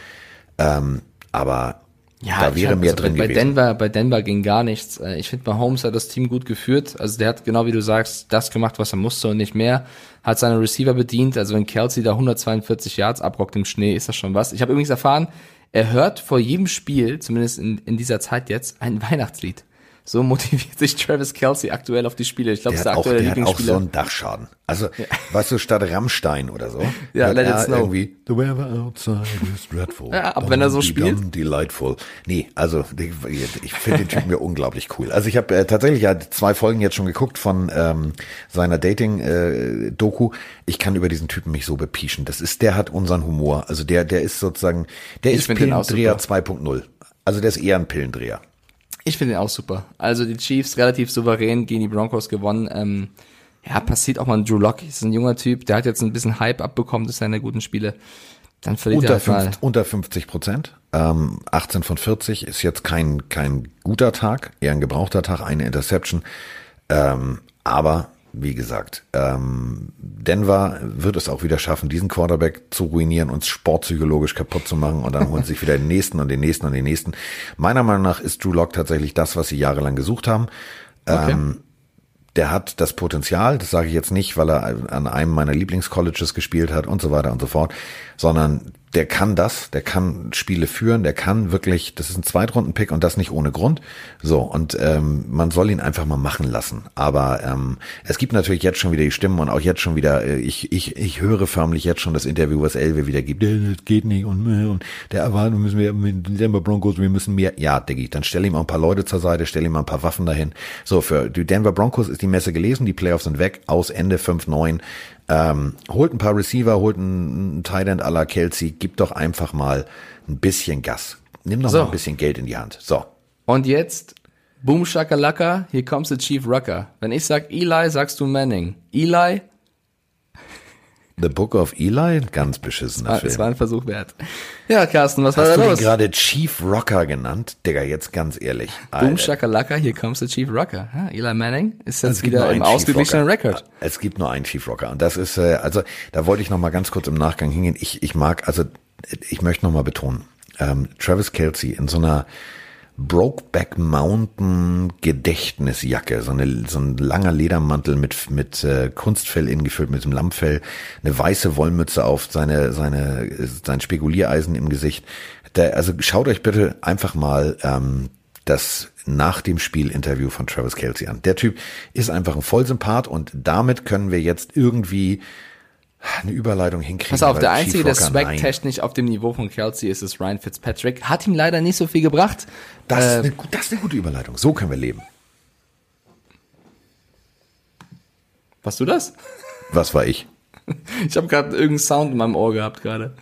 Ähm, aber da ich wäre hab- mehr also drin bei, bei gewesen. Denver, bei Denver ging gar nichts. Äh, Ich finde, Mahomes hat das Team gut geführt. Also der hat genau wie du sagst, das gemacht, was er musste und nicht mehr. Hat seine Receiver bedient. Also wenn Kelsey da 142 Yards abrockt im Schnee, ist das schon was. Ich habe übrigens erfahren, er hört vor jedem Spiel, zumindest in, in dieser Zeit jetzt, ein [LAUGHS] Weihnachtslied. So motiviert [LAUGHS] sich Travis Kelsey aktuell auf die Spiele. Ich glaube, hat, ist der auch, aktuelle der hat auch Lieblingsspieler. so einen Dachschaden. Also, weißt du, statt Rammstein oder so. [LAUGHS] Ja, let it snow. Irgendwie, The weather outside is dreadful. [LAUGHS] Ja, aber wenn er so spielt. Delightful. Nee, also, ich, finde den Typen mir unglaublich cool. Also, ich habe äh, tatsächlich ja zwei Folgen jetzt schon geguckt von ähm, seiner Dating-Doku. ich kann über diesen Typen mich so bepieschen. Das ist, der hat unseren Humor. Also, der, der ist sozusagen, der Ich ist Pillendreher 2.0. Also, der ist eher ein Pillendreher. Ich finde ihn auch super. Also die Chiefs relativ souverän gegen die Broncos gewonnen. Ähm, ja, passiert auch mal ein Drew Lock. Ist ein junger Typ, der hat jetzt ein bisschen Hype abbekommen durch seine guten Spiele. Dann verliert er Unter, halt mal. fünf, unter 50 Prozent. Ähm, 18 von 40 ist jetzt kein, kein guter Tag, eher ein gebrauchter Tag, eine Interception. Ähm, aber wie gesagt, ähm, Denver wird es auch wieder schaffen, diesen Quarterback zu ruinieren, uns sportpsychologisch kaputt zu machen und dann holen sie sich wieder den [LAUGHS] nächsten und den nächsten und den nächsten. Meiner Meinung nach ist Drew Lock tatsächlich das, was sie jahrelang gesucht haben. Okay. Ähm, der hat das Potenzial, das sage ich jetzt nicht, weil er an einem meiner Lieblingscolleges gespielt hat und so weiter und so fort, sondern der kann das, der kann Spiele führen, der kann wirklich, das ist ein Zweitrunden-Pick und das nicht ohne Grund. So, und ähm, man soll ihn einfach mal machen lassen. Aber ähm, es gibt natürlich jetzt schon wieder die Stimmen und auch jetzt schon wieder, äh, ich, ich, ich höre förmlich jetzt schon das Interview, was Elwe wieder gibt. Das geht nicht und, äh, und der Erwartung müssen wir mit den Denver Broncos, wir müssen mehr. Ja, Diggi, dann stell ihm auch ein paar Leute zur Seite, stell ihm mal ein paar Waffen dahin. So, für die Denver Broncos ist die Messe gelesen, die Playoffs sind weg, aus Ende 5-9. Ähm, holt ein paar Receiver, holt einen, End à la Kelsey, gib doch einfach mal ein bisschen Gas. Nimm doch So. mal ein bisschen Geld in die Hand. So. Und jetzt, boom shakalaka, here comes the Chief Rucker. Wenn ich sag Eli, sagst du Manning. Eli, The Book of Eli, ganz beschissener ah, Film. es war ein Versuch wert. Ja, Carsten, was Hast war du da los? gerade Chief Rocker genannt? Digga, jetzt ganz ehrlich. Boom shakalaka, here comes the Chief Rucker. Ja, Eli Manning ist jetzt wieder im ausgeglichenen Rocker. Rekord. Es gibt nur einen Chief Rocker. Und das ist, äh, also da wollte ich noch mal ganz kurz im Nachgang hingehen. Ich, ich mag, also ich möchte noch mal betonen, ähm, Travis Kelsey in so einer Brokeback Mountain Gedächtnisjacke, so, eine, so ein langer Ledermantel mit, mit äh, Kunstfell ingefüllt, mit dem Lammfell, eine weiße Wollmütze auf, seine, seine, sein Spekuliereisen im Gesicht. Der, also schaut euch bitte einfach mal ähm, das nach dem Spiel Interview von Travis Kelsey an. Der Typ ist einfach ein Vollsympath und damit können wir jetzt irgendwie eine Überleitung hinkriegen. Pass auf, der Einzige, der swag-technisch auf dem Niveau von Kelsey ist, ist Ryan Fitzpatrick. Hat ihm leider nicht so viel gebracht. Das, ist Äh, eine, gut- das ist eine gute Überleitung. So können wir leben. warst du das? Was war ich? [LAUGHS] Ich habe gerade irgendeinen Sound in meinem Ohr gehabt gerade.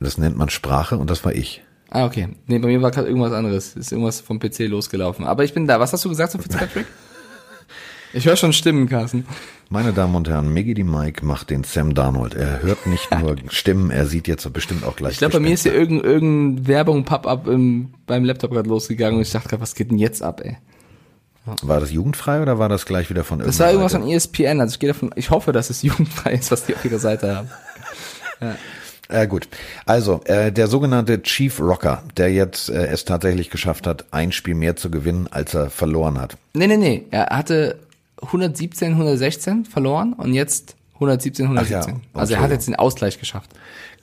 Das nennt man Sprache und das war ich. Ah, okay. Nee, bei mir war gerade irgendwas anderes. Ist irgendwas vom PC losgelaufen. Aber ich bin da. Was hast du gesagt zu Fitzpatrick? [LAUGHS] Ich höre schon Stimmen, Carsten. Meine Damen und Herren, Miggy die Mike macht den Sam Darnold. Er hört nicht nur [LAUGHS] Stimmen, er sieht jetzt bestimmt auch gleich. Ich glaube, bei mir ist hier irgendeine irgendein Werbung Pop-up im- beim Laptop gerade losgegangen und ich dachte gerade, was geht denn jetzt ab, ey? War das jugendfrei oder war das gleich wieder von Das war irgendwas Seite? von ESPN, also ich gehe davon, ich hoffe, dass es jugendfrei ist, was die auf ihrer Seite haben. Äh, gut, also äh, der sogenannte Chief Rocker, der jetzt äh, es tatsächlich geschafft hat, ein Spiel mehr zu gewinnen, als er verloren hat. Nee, nee, nee, er hatte 117, 116 verloren und jetzt 117, 117. Ach ja, also er hat jetzt den Ausgleich geschafft.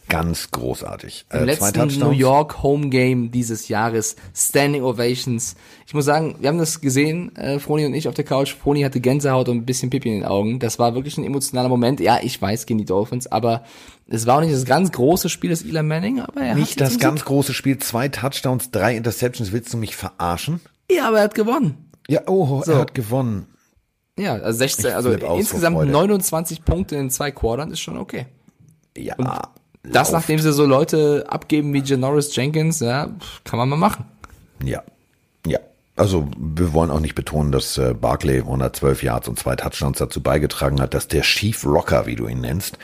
Ganz großartig. Im Äh, letzten New. York Home Game dieses Jahres, Standing Ovations. Ich muss sagen, wir haben das gesehen, äh, Froni und ich auf der Couch. Froni hatte Gänsehaut und ein bisschen Pipi in den Augen. Das war wirklich ein emotionaler Moment. Ja, ich weiß, gegen die Dolphins, aber es war auch nicht das ganz große Spiel des Eli Manning, aber er Nicht das ganz große Spiel, zwei Touchdowns, drei Interceptions. Willst du mich verarschen? Ja, aber er hat gewonnen. Ja, oh, So. er hat gewonnen. Ja, also 16, Ich also insgesamt Freude. 29 Punkte in zwei Quartern ist schon okay. Ja, Das, läuft. nachdem sie so Leute abgeben wie Janoris Jenkins, ja, kann man mal machen. Ja, ja. Also wir wollen auch nicht betonen, dass äh, Barkley 112 Yards und zwei Touchdowns dazu beigetragen hat, dass der Chief Rocker, wie du ihn nennst,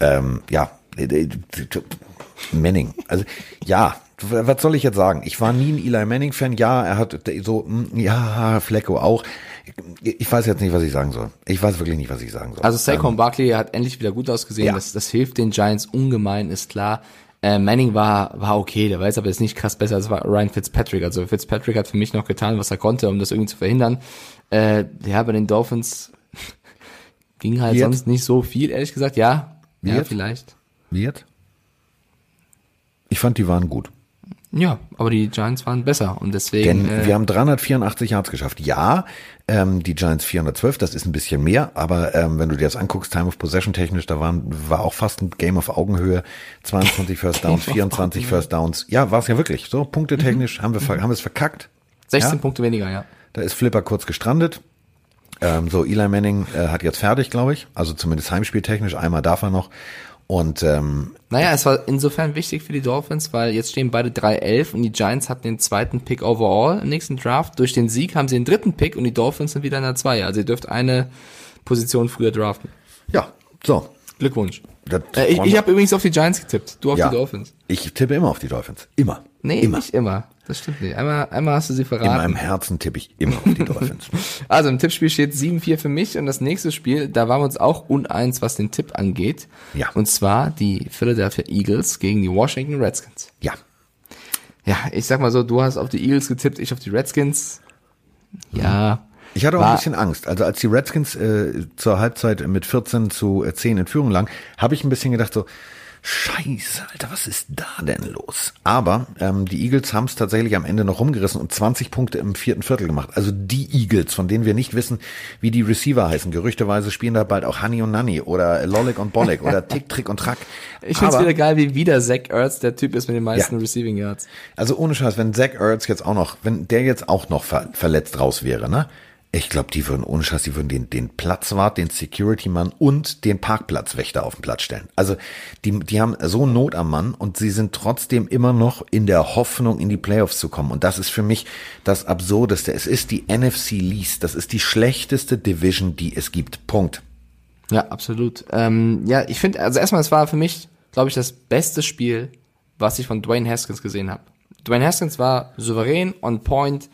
ähm, ja, äh, äh, Manning. Also ja, was soll ich jetzt sagen? Ich war nie ein Eli Manning-Fan. Ja, er hat so, hm, ja, Flecko auch. Ich weiß jetzt nicht, was ich sagen soll. Ich weiß wirklich nicht, was ich sagen soll. Also Saquon Barkley hat endlich wieder gut ausgesehen. Ja. Das, das hilft den Giants ungemein, ist klar. Äh, Manning war, war okay, der war jetzt aber jetzt nicht krass besser als Ryan Fitzpatrick. Also Fitzpatrick hat für mich noch getan, was er konnte, um das irgendwie zu verhindern. Äh, ja, bei den Dolphins [LAUGHS] ging halt Wird? sonst nicht so viel, ehrlich gesagt. Ja, ja, Wird? vielleicht. Wird? Ich fand, die waren gut. Ja, aber die Giants waren besser und deswegen. Denn äh, wir haben 384 Yards geschafft. Ja, ähm, die Giants 412, das ist ein bisschen mehr, aber ähm, wenn du dir das anguckst, Time of Possession technisch, da waren, war auch fast ein Game auf Augenhöhe. 22 [LAUGHS] First Downs, 24 First Downs. Ja, war es ja wirklich. So, punkte technisch haben wir, ver- haben wir es verkackt. 16 ja? Punkte weniger, ja. Da ist Flipper kurz gestrandet. Ähm, so, Eli Manning äh, hat jetzt fertig, glaube ich. Also zumindest heimspieltechnisch. Einmal darf er noch. Und ähm, Naja, es war insofern wichtig für die Dolphins, weil jetzt stehen beide 3-11 und die Giants hatten den zweiten Pick overall im nächsten Draft. Durch den Sieg haben sie den dritten Pick und die Dolphins sind wieder in der 2. Also ihr dürft eine Position früher draften. ja, so. Glückwunsch. Äh, ich ich habe übrigens auf die Giants getippt, du auf ja, die Dolphins. Ich tippe immer auf die Dolphins. Immer. Nee, immer. nicht immer. Das stimmt nicht. Einmal, einmal hast du sie In verraten. meinem Herzen tippe ich immer auf die Dolphins. [LAUGHS] Also im Tippspiel steht 7-4 für mich und das nächste Spiel, da waren wir uns auch uneins, was den Tipp angeht. Ja. Und zwar die Philadelphia Eagles gegen die Washington Redskins. Ja. Ja, ich sag mal so, du hast auf die Eagles getippt, ich auf die Redskins. Ja. Ich hatte auch ein bisschen Angst. Also als die Redskins äh, zur Halbzeit mit 14 zu äh, 10 in Führung lagen, habe ich ein bisschen gedacht so, Scheiße, Alter, was ist da denn los? Aber ähm, die Eagles haben es tatsächlich am Ende noch rumgerissen und 20 Punkte im vierten Viertel gemacht. Also die Eagles, von denen wir nicht wissen, wie die Receiver heißen. Gerüchteweise spielen da bald auch Honey und Nanny oder Lolik und Bolek oder [LAUGHS] Tick, Trick und Track. Ich find's Aber- wieder geil, wie wieder Zach Ertz der Typ ist mit den meisten Ja. Receiving Yards. Also ohne Scheiß, wenn Zach Ertz jetzt auch noch, wenn der jetzt auch noch ver verletzt raus wäre, ne? Ich glaube, die würden ohne Scheiß, die würden den, den Platzwart, den Security-Mann und den Parkplatzwächter auf den Platz stellen. Also die, die haben so Not am Mann und sie sind trotzdem immer noch in der Hoffnung, in die Playoffs zu kommen. Und das ist für mich das Absurdeste. Es ist die NFC Least. Das ist die schlechteste Division, die es gibt. Punkt. Ja, absolut. Ähm, ja, ich finde, also erstmal, es war für mich, glaube ich, das beste Spiel, was ich von Dwayne Haskins gesehen habe. Dwayne Haskins war souverän, on point,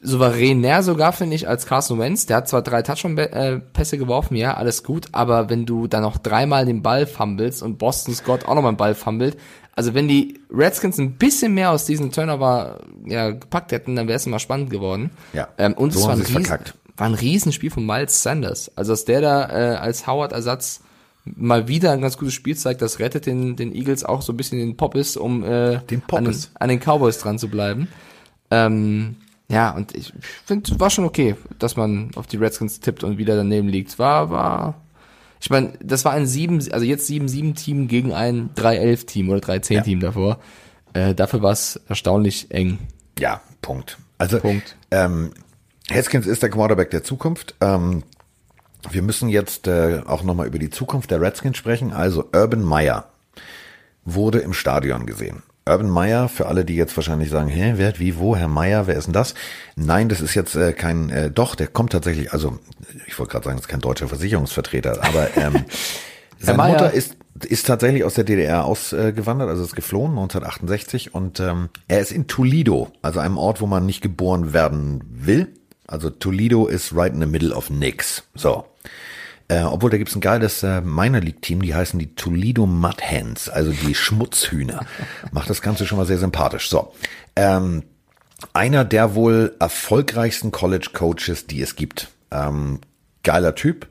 souveränär sogar, finde ich, als Carson Wentz. Der hat zwar drei Touchdown-Pässe geworfen, ja, alles gut, aber wenn du dann noch dreimal den Ball fummelst und Boston Scott auch nochmal den Ball fummelt, also wenn die Redskins ein bisschen mehr aus diesem Turnover ja, gepackt hätten, dann wäre es immer spannend geworden. Ja, ähm, und so es war ein, Riesen, verkackt. war ein Riesenspiel von Miles Sanders. Also dass der da äh, als Howard-Ersatz mal wieder ein ganz gutes Spiel zeigt, das rettet den, den Eagles auch so ein bisschen den Poppes, um äh, Den an, den, Poppes. an den Cowboys dran zu bleiben. Ähm, ja, und ich finde, war schon okay, dass man auf die Redskins tippt und wieder daneben liegt. War, war, ich meine, das war ein 7, also jetzt 7-7-Team gegen ein 3-11-Team oder 3-10-Team davor. Äh, dafür war es erstaunlich eng. Ja, Punkt. Also Punkt. Ähm, Haskins ist der Quarterback der Zukunft. Ähm, wir müssen jetzt äh, auch nochmal über die Zukunft der Redskins sprechen. Also Urban Meyer wurde im Stadion gesehen. Urban Meyer, für alle, die jetzt wahrscheinlich sagen, hä, wer, wie, wo, Herr Meyer, wer ist denn das? Nein, das ist jetzt äh, kein, äh, doch, der kommt tatsächlich, also ich wollte gerade sagen, das ist kein deutscher Versicherungsvertreter, aber [LAUGHS] ähm, seine. Mutter ist ist tatsächlich aus der DDR ausgewandert, also ist geflohen 1968 und ähm, er ist in Toledo, also einem Ort, wo man nicht geboren werden will, Also Toledo ist right in the middle of nix. So. Äh, obwohl, da gibt's ein geiles äh, Minor League Team, die heißen die Toledo Mud Hens, also die Schmutzhühner. [LAUGHS] Macht das Ganze schon mal sehr sympathisch. So. Ähm, einer der wohl erfolgreichsten College Coaches, die es gibt. Ähm, geiler Typ.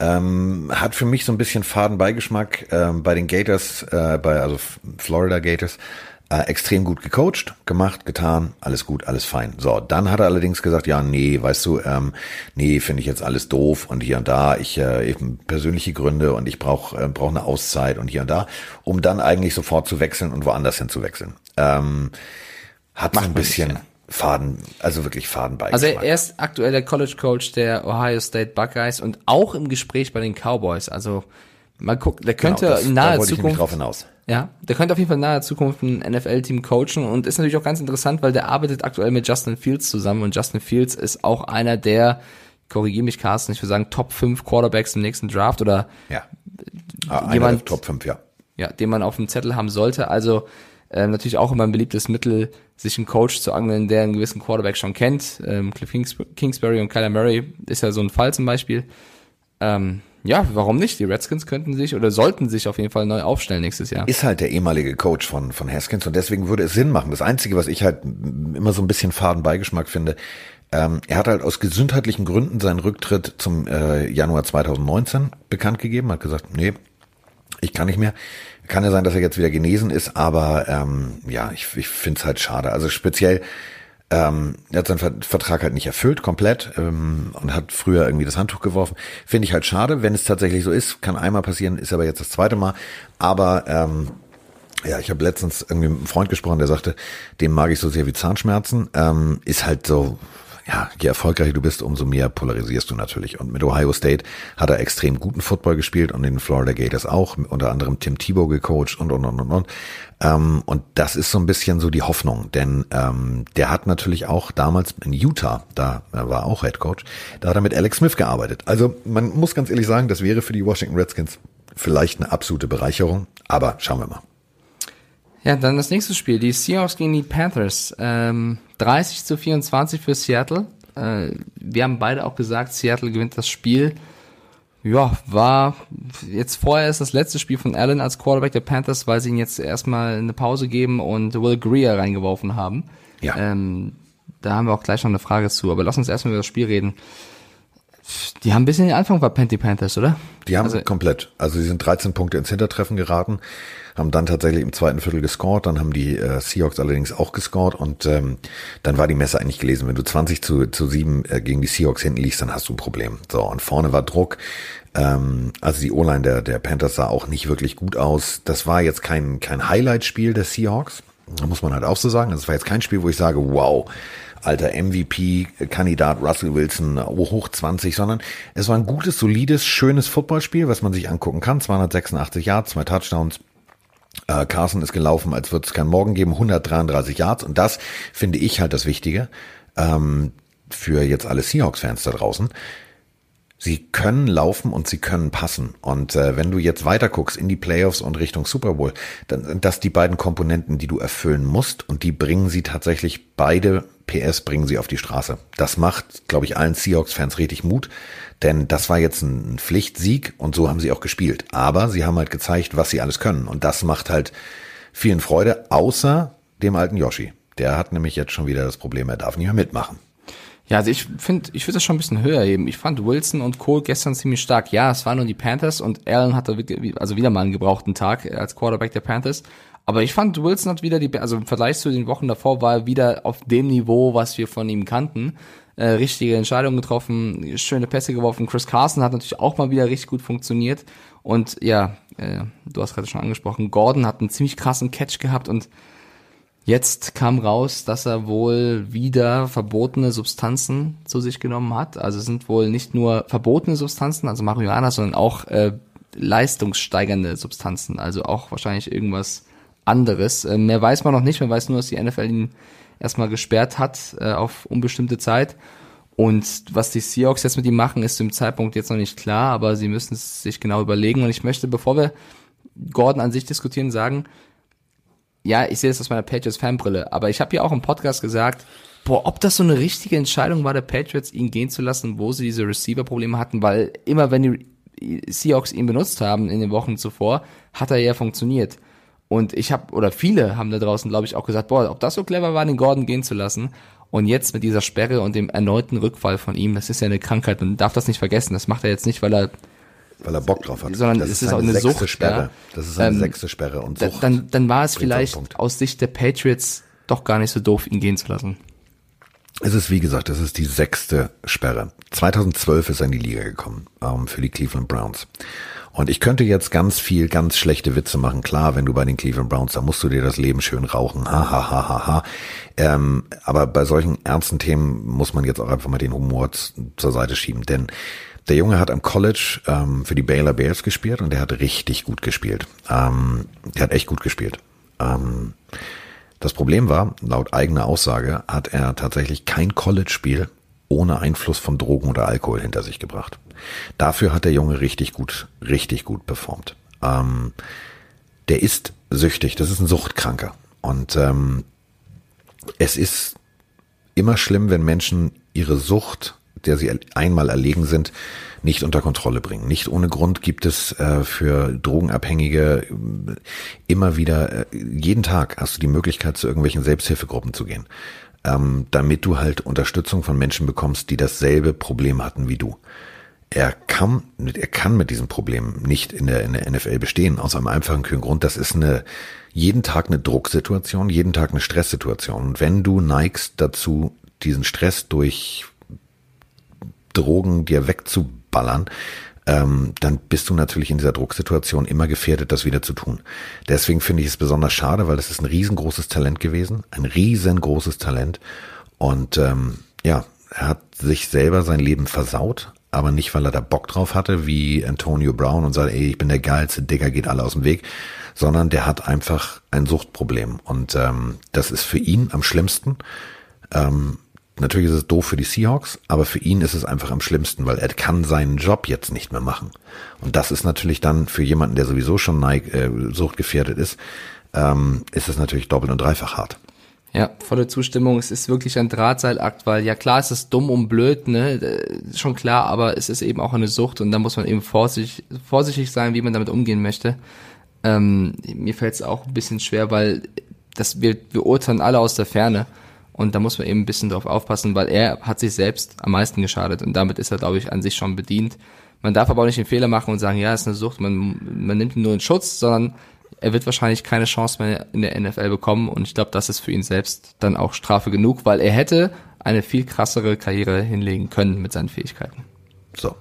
Ähm, hat für mich so ein bisschen Fadenbeigeschmack ähm, bei den Gators, äh, bei also Florida Gators. Äh, extrem gut gecoacht, gemacht, getan, alles gut, alles fein. So, dann hat er allerdings gesagt, ja, nee, weißt du, ähm, nee, finde ich jetzt alles doof und hier und da, ich äh, eben persönliche Gründe und ich brauche äh, brauch eine Auszeit und hier und da, um dann eigentlich sofort zu wechseln und woanders hin zu wechseln. Ähm, hat so ein bisschen nicht, ja. Faden, also wirklich Faden bei. Also er ist aktuell der College Coach der Ohio State Buckeyes und auch im Gespräch bei den Cowboys. Also mal gucken, der könnte genau, das, in naher Zukunft drauf hinaus. Ja, der könnte auf jeden Fall in naher Zukunft ein NFL-Team coachen und ist natürlich auch ganz interessant, weil der arbeitet aktuell mit Justin Fields zusammen und Justin Fields ist auch einer der, korrigiere mich Carsten, ich würde sagen Top 5 Quarterbacks im nächsten Draft oder ja. Ah, jemand, Top 5, ja. Ja, den man auf dem Zettel haben sollte. Also äh, natürlich auch immer ein beliebtes Mittel, sich einen Coach zu angeln, der einen gewissen Quarterback schon kennt. Ähm, Cliff Kingsbury und Kyler Murray ist ja so ein Fall zum Beispiel. Ähm, ja, warum nicht? Die Redskins könnten sich oder sollten sich auf jeden Fall neu aufstellen nächstes Jahr. Ist halt der ehemalige Coach von, von Haskins und deswegen würde es Sinn machen. Das Einzige, was ich halt immer so ein bisschen faden Beigeschmack finde, ähm, er hat halt aus gesundheitlichen Gründen seinen Rücktritt zum äh, Januar 2019 bekannt gegeben, hat gesagt, nee, ich kann nicht mehr. Kann ja sein, dass er jetzt wieder genesen ist, aber ähm, ja, ich, ich finde es halt schade. Also speziell ähm, er hat seinen Vertrag halt nicht erfüllt, komplett, ähm, und hat früher irgendwie das Handtuch geworfen. Finde ich halt schade, wenn es tatsächlich so ist. Kann einmal passieren, ist aber jetzt das zweite Mal. Aber ähm, ja, ich habe letztens irgendwie mit einem Freund gesprochen, der sagte, den mag ich so sehr wie Zahnschmerzen. Ähm, ist halt so, ja, je erfolgreicher du bist, umso mehr polarisierst du natürlich. Und mit Ohio State hat er extrem guten Football gespielt und in Florida Gators auch, unter anderem Tim Tebow gecoacht und, und, und, und, und. Ähm, und das ist so ein bisschen so die Hoffnung, denn ähm, der hat natürlich auch damals in Utah, da war auch Head Coach, da hat er mit Alex Smith gearbeitet. Also man muss ganz ehrlich sagen, das wäre für die Washington Redskins vielleicht eine absolute Bereicherung, aber schauen wir mal. Ja, dann das nächste Spiel, die Seahawks gegen die Panthers. Ähm, 30 zu 24 für Seattle. Äh, wir haben beide auch gesagt, Seattle gewinnt das Spiel. Ja, war jetzt vorher ist das letzte Spiel von Allen als Quarterback der Panthers, weil sie ihn jetzt erstmal eine Pause geben und Will Greer reingeworfen haben. Ja. Ähm, da haben wir auch gleich noch eine Frage zu, aber lass uns erstmal über das Spiel reden. Die haben ein bisschen den Anfang verpennt, die Panthers, oder? Die haben also, komplett. Also sie sind 13 Punkte ins Hintertreffen geraten haben dann tatsächlich im zweiten Viertel gescored, dann haben die äh, Seahawks allerdings auch gescored und ähm, dann war die Messe eigentlich gelesen. Wenn du 20 zu, zu 7 äh, gegen die Seahawks hinten liegst, dann hast du ein Problem. So, und vorne war Druck. Ähm, also die O-Line der, der Panthers sah auch nicht wirklich gut aus. Das war jetzt kein, kein Highlight-Spiel der Seahawks. Da muss man halt auch so sagen. Das war jetzt kein Spiel, wo ich sage, wow, alter MVP-Kandidat Russell Wilson hoch 20, sondern es war ein gutes, solides, schönes Footballspiel, was man sich angucken kann. 286 Yards, zwei Touchdowns. Äh, Carson ist gelaufen, als würde es keinen Morgen geben, 133 Yards. Und das finde ich halt das Wichtige ähm, für jetzt alle Seahawks-Fans da draußen. Sie können laufen und sie können passen. Und äh, wenn du jetzt weiter guckst in die Playoffs und Richtung Super Bowl, dann sind das die beiden Komponenten, die du erfüllen musst. Und die bringen sie tatsächlich beide PS bringen sie auf die Straße. Das macht, glaube ich, allen Seahawks-Fans richtig Mut. Denn das war jetzt ein Pflichtsieg und so haben sie auch gespielt. Aber sie haben halt gezeigt, was sie alles können. Und das macht halt vielen Freude, außer dem alten Yoshi. Der hat nämlich jetzt schon wieder das Problem, er darf nicht mehr mitmachen. Ja, also ich finde, ich würde das schon ein bisschen höher heben. Ich fand Wilson und Cole gestern ziemlich stark. Ja, es waren nur die Panthers und Allen hatte also wieder mal einen gebrauchten Tag als Quarterback der Panthers. Aber ich fand Wilson hat wieder die, also im Vergleich zu den Wochen davor war er wieder auf dem Niveau, was wir von ihm kannten äh, richtige Entscheidungen getroffen, schöne Pässe geworfen. Chris Carson hat natürlich auch mal wieder richtig gut funktioniert. Und ja, äh, du hast gerade schon angesprochen, Gordon hat einen ziemlich krassen Catch gehabt und Jetzt kam raus, dass er wohl wieder verbotene Substanzen zu sich genommen hat. Also es sind wohl nicht nur verbotene Substanzen, also Marihuana, sondern auch äh, leistungssteigernde Substanzen. Also auch wahrscheinlich irgendwas anderes. Äh, mehr weiß man noch nicht. Man weiß nur, dass die NFL ihn erstmal gesperrt hat äh, auf unbestimmte Zeit. Und was die Seahawks jetzt mit ihm machen, ist zum Zeitpunkt jetzt noch nicht klar, aber sie müssen es sich genau überlegen. Und ich möchte, bevor wir Gordon an sich diskutieren, sagen, ja, ich sehe das aus meiner Patriots-Fanbrille, aber ich habe ja auch im Podcast gesagt, boah, ob das so eine richtige Entscheidung war der Patriots, ihn gehen zu lassen, wo sie diese Receiver-Probleme hatten, weil immer wenn die Seahawks ihn benutzt haben in den Wochen zuvor, hat er ja funktioniert. Und ich habe, oder viele haben da draußen, glaube ich, auch gesagt, boah, ob das so clever war, den Gordon gehen zu lassen. Und jetzt mit dieser Sperre und dem erneuten Rückfall von ihm, das ist ja eine Krankheit, man darf das nicht vergessen. Das macht er jetzt nicht, weil er weil er Bock drauf hat. Sondern das es ist, ist auch eine Sucht. Sperre. Ja. Das ist eine ähm, sechste Sperre und Sucht. Dann, dann war es vielleicht aus Sicht der Patriots doch gar nicht so doof, ihn gehen zu lassen. Es ist, wie gesagt, es ist die sechste Sperre. 2012 ist er in die Liga gekommen ähm, für die Cleveland Browns. Und ich könnte jetzt ganz viel, ganz schlechte Witze machen. Klar, wenn du bei den Cleveland Browns, da musst du dir das Leben schön rauchen. Ha, ha, ha, ha, ha. Ähm, aber bei solchen ernsten Themen muss man jetzt auch einfach mal den Humor zur Seite schieben. Denn der Junge hat am College ähm, für die Baylor Bears gespielt und der hat richtig gut gespielt. Ähm, der hat echt gut gespielt. Ähm, das Problem war, laut eigener Aussage hat er tatsächlich kein College-Spiel ohne Einfluss von Drogen oder Alkohol hinter sich gebracht. Dafür hat der Junge richtig gut, richtig gut performt. Ähm, der ist süchtig, das ist ein Suchtkranker. Und ähm, es ist immer schlimm, wenn Menschen ihre Sucht, der sie einmal erlegen sind, nicht unter Kontrolle bringen. Nicht ohne Grund gibt es äh, für Drogenabhängige äh, immer wieder, äh, jeden Tag hast du die Möglichkeit, zu irgendwelchen Selbsthilfegruppen zu gehen, ähm, damit du halt Unterstützung von Menschen bekommst, die dasselbe Problem hatten wie du. Er kann, er kann mit diesem Problem nicht in der, in der NFL bestehen, aus einem einfachen kühlen Grund. Das ist eine, jeden Tag eine Drucksituation, jeden Tag eine Stresssituation. Und wenn du neigst dazu, diesen Stress durch Drogen dir wegzu ballern, ähm, dann bist du natürlich in dieser Drucksituation immer gefährdet, das wieder zu tun. Deswegen finde ich es besonders schade, weil es ist ein riesengroßes Talent gewesen, ein riesengroßes Talent. Und ähm, ja, er hat sich selber sein Leben versaut, aber nicht, weil er da Bock drauf hatte, wie Antonio Brown und sagt, ey, ich bin der geilste, Digger, geht alle aus dem Weg, sondern der hat einfach ein Suchtproblem. Und ähm, das ist für ihn am schlimmsten. Ähm, Natürlich ist es doof für die Seahawks, aber für ihn ist es einfach am schlimmsten, weil er kann seinen Job jetzt nicht mehr machen. Und das ist natürlich dann für jemanden, der sowieso schon neig, äh, suchtgefährdet ist, ähm, ist es natürlich doppelt und dreifach hart. Ja, volle Zustimmung. Es ist wirklich ein Drahtseilakt, weil ja klar, es ist dumm und blöd, ne, äh, schon klar, aber es ist eben auch eine Sucht und da muss man eben vorsichtig, vorsichtig sein, wie man damit umgehen möchte. Ähm, mir fällt es auch ein bisschen schwer, weil das wir, wir urteilen alle aus der Ferne. Und da muss man eben ein bisschen drauf aufpassen, weil er hat sich selbst am meisten geschadet und damit ist er, glaube ich, an sich schon bedient. Man darf aber auch nicht den Fehler machen und sagen, ja, ist eine Sucht, man, man nimmt ihn nur in Schutz, sondern er wird wahrscheinlich keine Chance mehr in der NFL bekommen und ich glaube, das ist für ihn selbst dann auch Strafe genug, weil er hätte eine viel krassere Karriere hinlegen können mit seinen Fähigkeiten. So.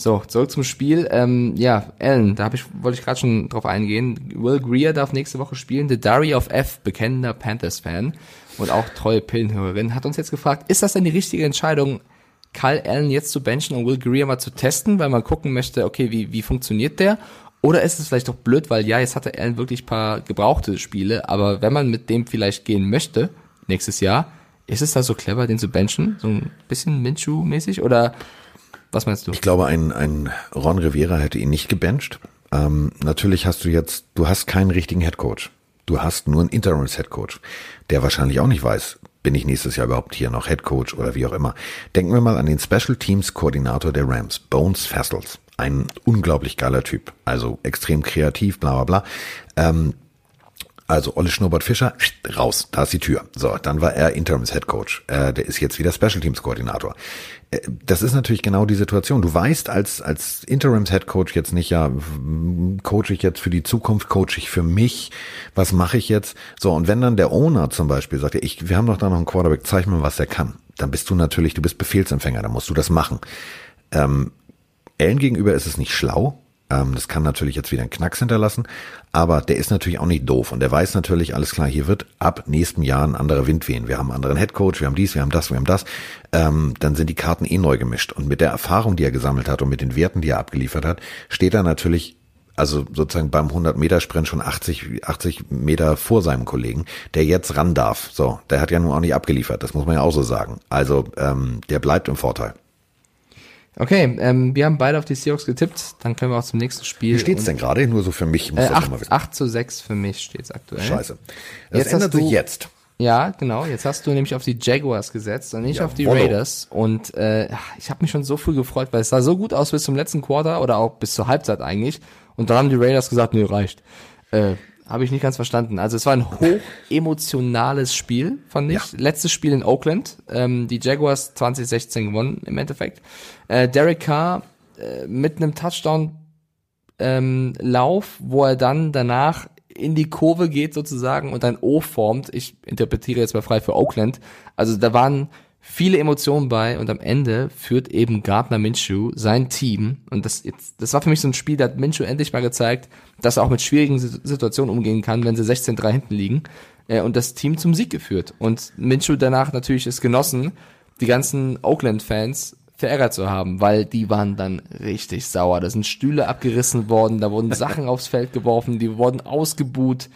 So, zurück zum Spiel. Ähm, ja, Alan, da hab ich, wollte ich gerade schon drauf eingehen. Will Greer darf nächste Woche spielen. The Diary of F, bekennender Panthers-Fan und auch treue Pillenhörerin, hat uns jetzt gefragt, ist das denn die richtige Entscheidung, Kyle Allen jetzt zu benchen und Will Greer mal zu testen, weil man gucken möchte, okay, wie, wie funktioniert der? Oder ist es vielleicht doch blöd, weil ja, jetzt hatte Allen wirklich paar gebrauchte Spiele, aber wenn man mit dem vielleicht gehen möchte, nächstes Jahr, ist es da so clever, den zu benchen? So ein bisschen Minshew-mäßig? Oder was meinst du? Ich glaube, ein, ein Ron Rivera hätte ihn nicht gebencht. Ähm, natürlich hast du jetzt, du hast keinen richtigen Headcoach. Du hast nur einen Interims-Headcoach, der wahrscheinlich auch nicht weiß, bin ich nächstes Jahr überhaupt hier noch Headcoach oder wie auch immer. Denken wir mal an den Special Teams Koordinator der Rams, Bones Fassels. Ein unglaublich geiler Typ, also extrem kreativ, bla bla bla. Ähm, also Olle Schnurrbart Fischer, raus, da ist die Tür. So, dann war er Interims Head Coach. Äh, der ist jetzt wieder Special Teams Koordinator. Äh, das ist natürlich genau die Situation. Du weißt als, als Interims Head Coach jetzt nicht, ja, coach ich jetzt für die Zukunft, coach ich für mich, was mache ich jetzt? So, und wenn dann der Owner zum Beispiel sagt, ja, ich, wir haben doch da noch einen Quarterback, zeig mir, was er kann. Dann bist du natürlich, du bist Befehlsempfänger, dann musst du das machen. Ähm, Ellen gegenüber ist es nicht schlau, ähm, das kann natürlich jetzt wieder einen Knacks hinterlassen, aber der ist natürlich auch nicht doof und der weiß natürlich, alles klar, hier wird ab nächsten Jahr ein anderer Wind wehen. Wir haben einen anderen Headcoach, wir haben dies, wir haben das, wir haben das. Ähm, dann sind die Karten eh neu gemischt. Und mit der Erfahrung, die er gesammelt hat und mit den Werten, die er abgeliefert hat, steht er natürlich also sozusagen beim 100 Meter Sprint schon 80, 80 Meter vor seinem Kollegen, der jetzt ran darf. So, der hat ja nun auch nicht abgeliefert, das muss man ja auch so sagen. Also ähm, der bleibt im Vorteil. Okay, ähm, wir haben beide auf die Seahawks getippt. Dann können wir auch zum nächsten Spiel. Wie steht's denn gerade? Nur so für mich. Ich muss Äh, das immer 8, wissen. 8 zu 6 für mich steht's aktuell. Scheiße. Das Jetzt ändert sich du- jetzt. Ja, genau. Jetzt hast du nämlich auf die Jaguars gesetzt und nicht auf die Jawollo. Raiders. Und äh, ich habe mich schon so früh gefreut, weil es sah so gut aus bis zum letzten Quarter oder auch bis zur Halbzeit eigentlich. Und dann haben die Raiders gesagt, nee, reicht. Äh, habe ich nicht ganz verstanden. Also es war ein hoch emotionales Spiel, fand ich. Letztes Spiel in Oakland. Ähm, die Jaguars 2016 gewonnen im Endeffekt. Äh, Derek Carr äh, mit einem Touchdown ähm, Lauf, wo er dann danach in die Kurve geht sozusagen und ein O formt. Ich interpretiere jetzt mal frei für Oakland. Also da waren viele Emotionen bei und am Ende führt eben Gardner Minshew sein Team und das jetzt, das war für mich so ein Spiel, da hat Minshew endlich mal gezeigt, dass er auch mit schwierigen Si- Situationen umgehen kann, wenn sie 16-3 hinten liegen äh, und das Team zum Sieg geführt und Minshew danach natürlich es genossen, die ganzen Oakland-Fans verärgert zu haben, weil die waren dann richtig sauer. Da sind Stühle abgerissen worden, da wurden Sachen [LAUGHS] aufs Feld geworfen, die wurden ausgebuht.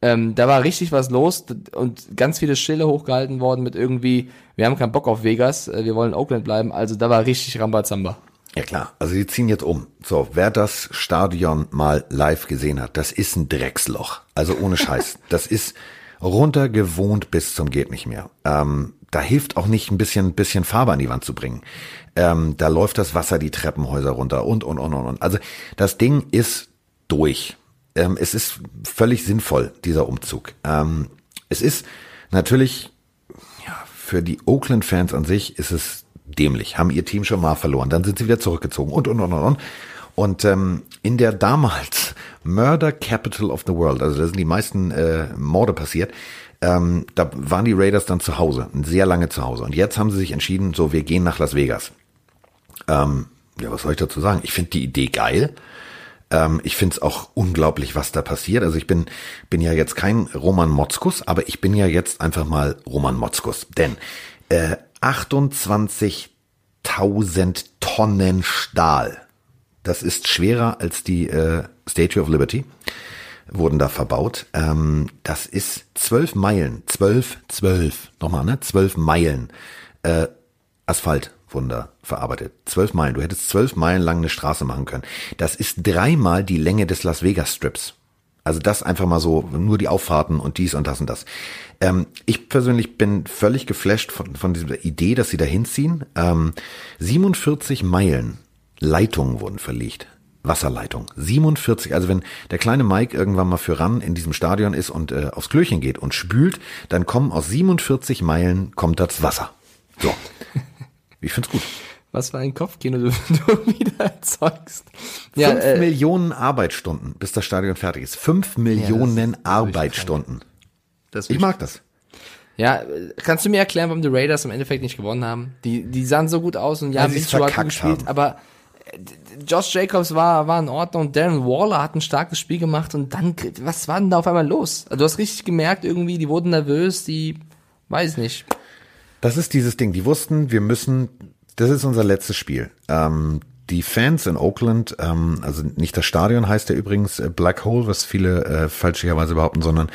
Ähm, da war richtig was los und ganz viele Schilder hochgehalten worden mit irgendwie, wir haben keinen Bock auf Vegas, äh, wir wollen in Oakland bleiben. Also da war richtig Rambazamba. Ja klar, also die ziehen jetzt um. So, wer das Stadion mal live gesehen hat, das ist ein Drecksloch. Also ohne Scheiß. [LAUGHS] Das ist runtergewohnt bis zum geht nicht mehr. Ähm, da hilft auch nicht ein bisschen, bisschen Farbe an die Wand zu bringen. Ähm, da läuft das Wasser die Treppenhäuser runter und, und, und, und, und. Also das Ding ist durch. Ähm, es ist völlig sinnvoll, dieser Umzug. Ähm, es ist natürlich ja, für die Oakland-Fans an sich ist es dämlich, haben ihr Team schon mal verloren, dann sind sie wieder zurückgezogen und, und, und, und, und. Und ähm, in der damals [LAUGHS] Murder Capital of the World, also da sind die meisten äh, Morde passiert, ähm, da waren die Raiders dann zu Hause, sehr lange zu Hause. Und jetzt haben sie sich entschieden, so, wir gehen nach Las Vegas. Ähm, ja, was soll ich dazu sagen? Ich finde die Idee geil. Ähm, ich finde es auch unglaublich, was da passiert. Also ich bin, bin ja jetzt kein Roman Motzkus, aber ich bin ja jetzt einfach mal Roman Motzkus. Denn äh, 28.000 Tonnen Stahl, das ist schwerer als die äh, Statue of Liberty, wurden da verbaut. Ähm, das ist zwölf Meilen, zwölf, zwölf, nochmal, ne? Zwölf Meilen äh, Asphalt wurden da verarbeitet. Zwölf Meilen. Du hättest zwölf Meilen lang eine Straße machen können. Das ist dreimal die Länge des Las Vegas Strips. Also das einfach mal so, nur die Auffahrten und dies und das und das. Ähm, ich persönlich bin völlig geflasht von, von dieser Idee, dass sie da hinziehen. Ähm, 47 Meilen Leitungen wurden verlegt. Wasserleitung. 47, also wenn der kleine Mike irgendwann mal für ran in diesem Stadion ist und äh, aufs Klöchen geht und spült, dann kommen aus 47 Meilen kommt das Wasser. So. [LAUGHS] Ich find's gut. Was für ein Kopfkino du, [LAUGHS] du wieder erzeugst. Ja, Fünf äh, Millionen Arbeitsstunden, bis das Stadion fertig ist. Fünf Millionen Arbeitsstunden. das Ich mag das. Ja, äh, kannst du mir erklären, warum die Raiders im Endeffekt nicht gewonnen haben? Die, die sahen so gut aus und ja, es Minshew hat gespielt, haben. aber äh, Josh Jacobs war, war in Ordnung, Darren Waller hat ein starkes Spiel gemacht und dann, was war denn da auf einmal los? Also du hast richtig gemerkt irgendwie, die wurden nervös, die, weiß nicht. Das ist dieses Ding. Die wussten, wir müssen, das ist unser letztes Spiel. Ähm, die Fans in Oakland, ähm, also nicht das Stadion heißt ja übrigens äh, Black Hole, was viele äh, falscherweise behaupten, sondern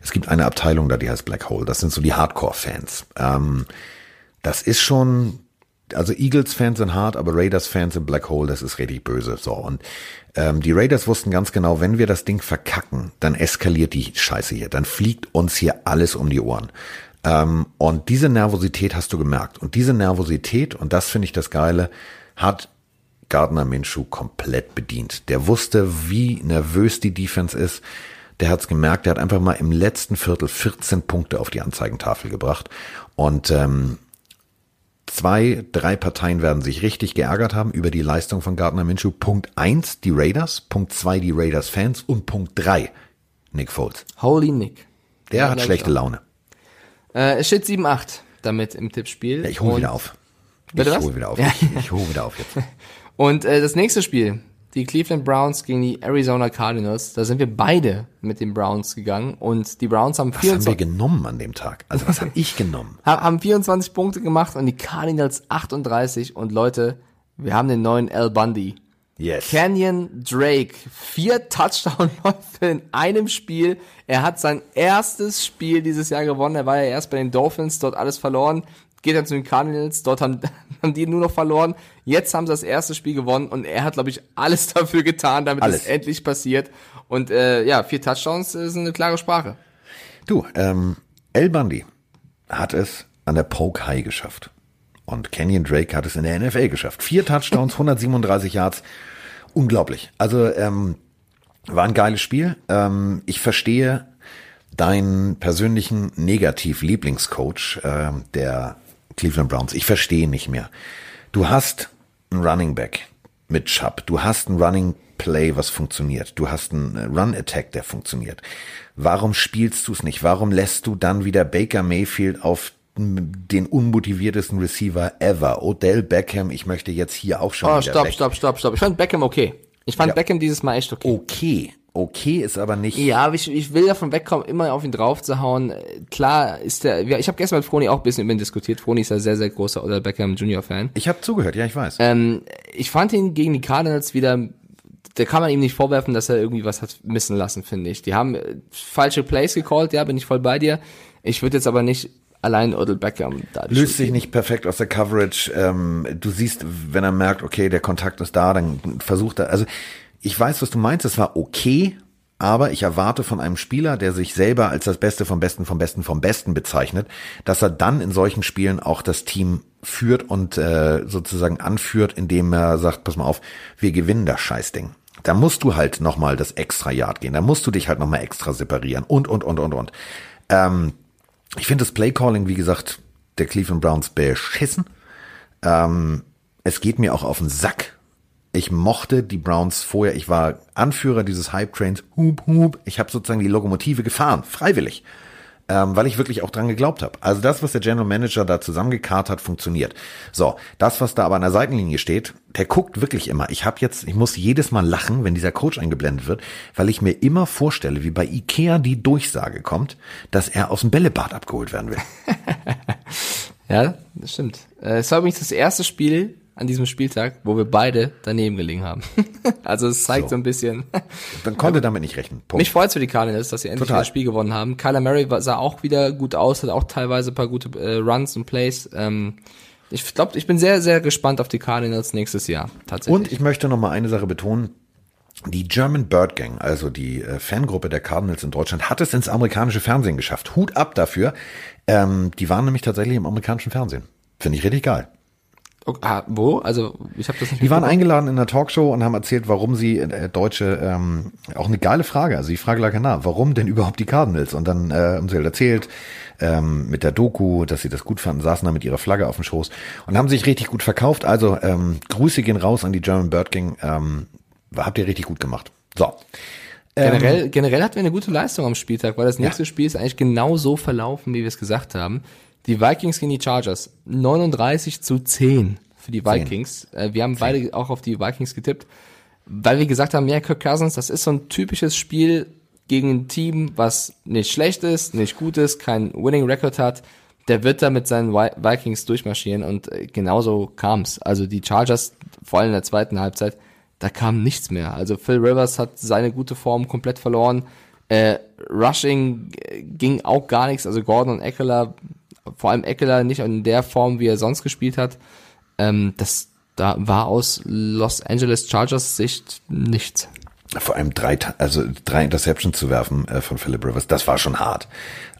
es gibt eine Abteilung da, die heißt Black Hole. Das sind so die Hardcore-Fans. Ähm, das ist schon, also Eagles-Fans sind hart, aber Raiders-Fans sind Black Hole, das ist richtig böse. So und ähm, die Raiders wussten ganz genau, wenn wir das Ding verkacken, dann eskaliert die Scheiße hier, dann fliegt uns hier alles um die Ohren. Ähm, und diese Nervosität hast du gemerkt. Und diese Nervosität, und das finde ich das Geile, hat Gardner Minshew komplett bedient. Der wusste, wie nervös die Defense ist. Der hat's gemerkt, der hat einfach mal im letzten Viertel 14 Punkte auf die Anzeigentafel gebracht. Und ähm, zwei, drei Parteien werden sich richtig geärgert haben über die Leistung von Gardner Minshew. Punkt eins die Raiders, Punkt zwei die Raiders-Fans und Punkt drei Nick Foles. Holy Nick. Der Ja, hat schlechte auch. Laune. Äh, es steht 7-8 damit im Tippspiel. Ja, ich hole wieder auf. Bitte ich was? hole wieder auf. Ja. Ich, ich hole wieder auf jetzt. [LAUGHS] Und äh, das nächste Spiel, die Cleveland Browns gegen die Arizona Cardinals, da sind wir beide mit den Browns gegangen und die Browns haben Was haben wir 24, genommen an dem Tag? Also was habe ich genommen? [LAUGHS] ha- haben 24 Punkte gemacht und die Cardinals 38 und Leute, wir haben den neuen Al Bundy. Yes. Canyon Drake, vier Touchdown-Läufe in einem Spiel. Er hat sein erstes Spiel dieses Jahr gewonnen. Er war ja erst bei den Dolphins, dort alles verloren. Geht dann zu den Cardinals. Dort haben, [LAUGHS] haben die nur noch verloren. Jetzt haben sie das erste Spiel gewonnen und er hat, glaube ich, alles [LAUGHS] dafür getan, damit Alles. es endlich passiert. Und äh, ja, vier Touchdowns sind eine klare Sprache. Du, ähm, El Bundy hat es an der Poke High geschafft. Und Kenyon Drake hat es in der NFL geschafft. Vier Touchdowns, [LAUGHS] 137 Yards. Unglaublich. Also, ähm, war ein geiles Spiel. Ähm, ich verstehe deinen persönlichen Negativ-Lieblingscoach äh, der Cleveland Browns. Ich verstehe nicht mehr. Du hast einen Running Back mit Chubb. Du hast einen Running Play, was funktioniert. Du hast einen Run Attack, der funktioniert. Warum spielst du es nicht? Warum lässt du dann wieder Baker Mayfield auf den unmotiviertesten Receiver ever? Odell Beckham, ich möchte jetzt hier auch schon Oh, wieder stopp, stopp, stopp, stopp. Ich fand Beckham okay. Ich fand Ja. Beckham dieses Mal echt okay. Okay, okay ist aber nicht. Ja, aber ich, ich will davon wegkommen, immer auf ihn drauf zu hauen. Klar ist der, ja, ich habe gestern mit Froni auch ein bisschen über ihn diskutiert. Froni ist ja sehr, sehr großer Odell Beckham Junior Fan. Ich habe zugehört, ja, ich weiß. Ähm, ich fand ihn gegen die Cardinals wieder, da kann man ihm nicht vorwerfen, dass er irgendwie was hat missen lassen, finde ich. Die haben äh, falsche Plays gecallt, ja, bin ich voll bei dir. Ich würde jetzt aber nicht allein Odell Beckham da löst Schuld sich nicht perfekt aus der Coverage. Ähm, du siehst, wenn er merkt, okay, der Kontakt ist da, dann versucht er. Also ich weiß, was du meinst. Es war okay, aber ich erwarte von einem Spieler, der sich selber als das Beste vom Besten vom Besten vom Besten bezeichnet, dass er dann in solchen Spielen auch das Team führt und äh, sozusagen anführt, indem er sagt, pass mal auf, wir gewinnen das Scheißding. Da musst du halt nochmal das extra Yard gehen. Da musst du dich halt nochmal extra separieren und, und, und, und, und. Ähm, ich finde das Playcalling, wie gesagt, der Cleveland Browns beschissen. Ähm, es geht mir auch auf den Sack. Ich mochte die Browns vorher. Ich war Anführer dieses Hype Trains. Hup, hup. Ich habe sozusagen die Lokomotive gefahren, freiwillig, ähm, weil ich wirklich auch dran geglaubt habe. Also das, was der General Manager da zusammengekarrt hat, funktioniert. So, das, was da aber an der Seitenlinie steht, der guckt wirklich immer. Ich habe jetzt, ich muss jedes Mal lachen, wenn dieser Coach eingeblendet wird, weil ich mir immer vorstelle, wie bei Ikea die Durchsage kommt, dass er aus dem Bällebad abgeholt werden will. [LAUGHS] Ja, das stimmt. Äh, Es war übrigens das erste Spiel an diesem Spieltag, wo wir beide daneben gelegen haben. [LAUGHS] also es zeigt so, So. ein bisschen. Dann konnte damit nicht rechnen. Punkt. Mich freut's für die Cardinals, dass sie endlich Total. das Spiel gewonnen haben. Kyler Murray sah auch wieder gut aus, hat auch teilweise ein paar gute äh, Runs und Plays. Ähm, ich glaube, ich bin sehr, sehr gespannt auf die Cardinals nächstes Jahr. Tatsächlich. Und ich möchte noch mal eine Sache betonen. Die German Bird Gang, also die äh, Fangruppe der Cardinals in Deutschland, hat es ins amerikanische Fernsehen geschafft. Hut ab dafür. Ähm, die waren nämlich tatsächlich im amerikanischen Fernsehen. Finde ich richtig geil. Okay, ah, wo? Also ich habe das nicht Die waren eingeladen in einer Talkshow und haben erzählt, warum sie äh, Deutsche, ähm, auch eine geile Frage, also die Frage lag ja nah, warum denn überhaupt die Cardinals? Und dann äh, haben sie halt erzählt, ähm, mit der Doku, dass sie das gut fanden, saßen da mit ihrer Flagge auf dem Schoß und haben sich richtig gut verkauft. Also ähm, Grüße gehen raus an die German Bird Gang. Ähm, habt ihr richtig gut gemacht. So. Ähm, Generell, generell hatten wir eine gute Leistung am Spieltag, weil das nächste Spiel ist eigentlich genau so verlaufen, wie wir es gesagt haben. Die Vikings gegen die Chargers. 39 zu 10 für die Vikings. Äh, Wir haben beide auch auf die Vikings getippt, weil wir gesagt haben, ja, Kirk Cousins, das ist so ein typisches Spiel gegen ein Team, was nicht schlecht ist, nicht gut ist, kein Winning Record hat. Der wird da mit seinen Vi- Vikings durchmarschieren und äh, genauso kam's. Also die Chargers, vor allem in der zweiten Halbzeit, da kam nichts mehr. Also Phil Rivers hat seine gute Form komplett verloren. Äh, Rushing äh, ging auch gar nichts. Also Gordon und Eckler, vor allem Eckler nicht in der Form, wie er sonst gespielt hat. Ähm, das da war aus Los Angeles Chargers Sicht nichts. vor allem drei, also drei Interceptions zu werfen äh, von Philip Rivers, das war schon hart.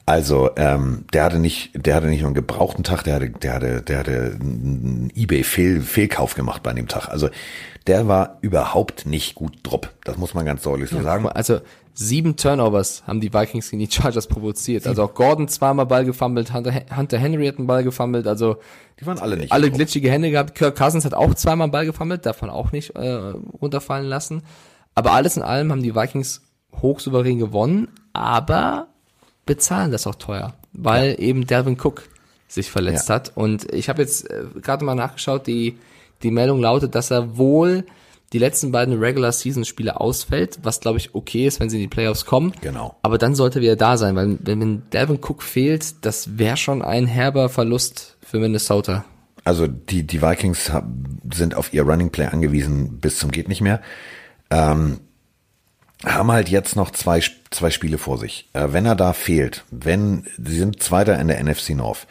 Also ähm, der hatte nicht, der hatte nicht nur einen gebrauchten Tag, der hatte, der hatte, der hatte einen eBay Fehl, Fehlkauf gemacht bei dem Tag. Also der war überhaupt nicht gut drupp. Das muss man ganz deutlich so sagen. Also sieben Turnovers haben die Vikings gegen die Chargers provoziert. Also auch Gordon zweimal Ball gefummelt, Hunter, Hunter Henry hat einen Ball gefummelt. Also Die waren alle nicht. alle glitschige Hände gehabt. Kirk Cousins hat auch zweimal Ball gefummelt, davon auch nicht äh, runterfallen lassen. Aber alles in allem haben die Vikings hochsouverän gewonnen, aber bezahlen das auch teuer, weil eben Delvin Cook sich verletzt Ja. hat. Und ich habe jetzt äh, gerade mal nachgeschaut, die, die Meldung lautet, dass er wohl die letzten beiden Regular Season Spiele ausfällt, was glaube ich okay ist, wenn sie in die Playoffs kommen. Genau. Aber dann sollte er wieder da sein, weil wenn, wenn Delvin Cook fehlt, das wäre schon ein herber Verlust für Minnesota. Also die, die Vikings sind auf ihr Running Play angewiesen bis zum geht nicht mehr. Ähm, haben halt jetzt noch zwei, zwei Spiele vor sich. Äh, wenn er da fehlt, wenn, sie sind Zweiter in der NFC North,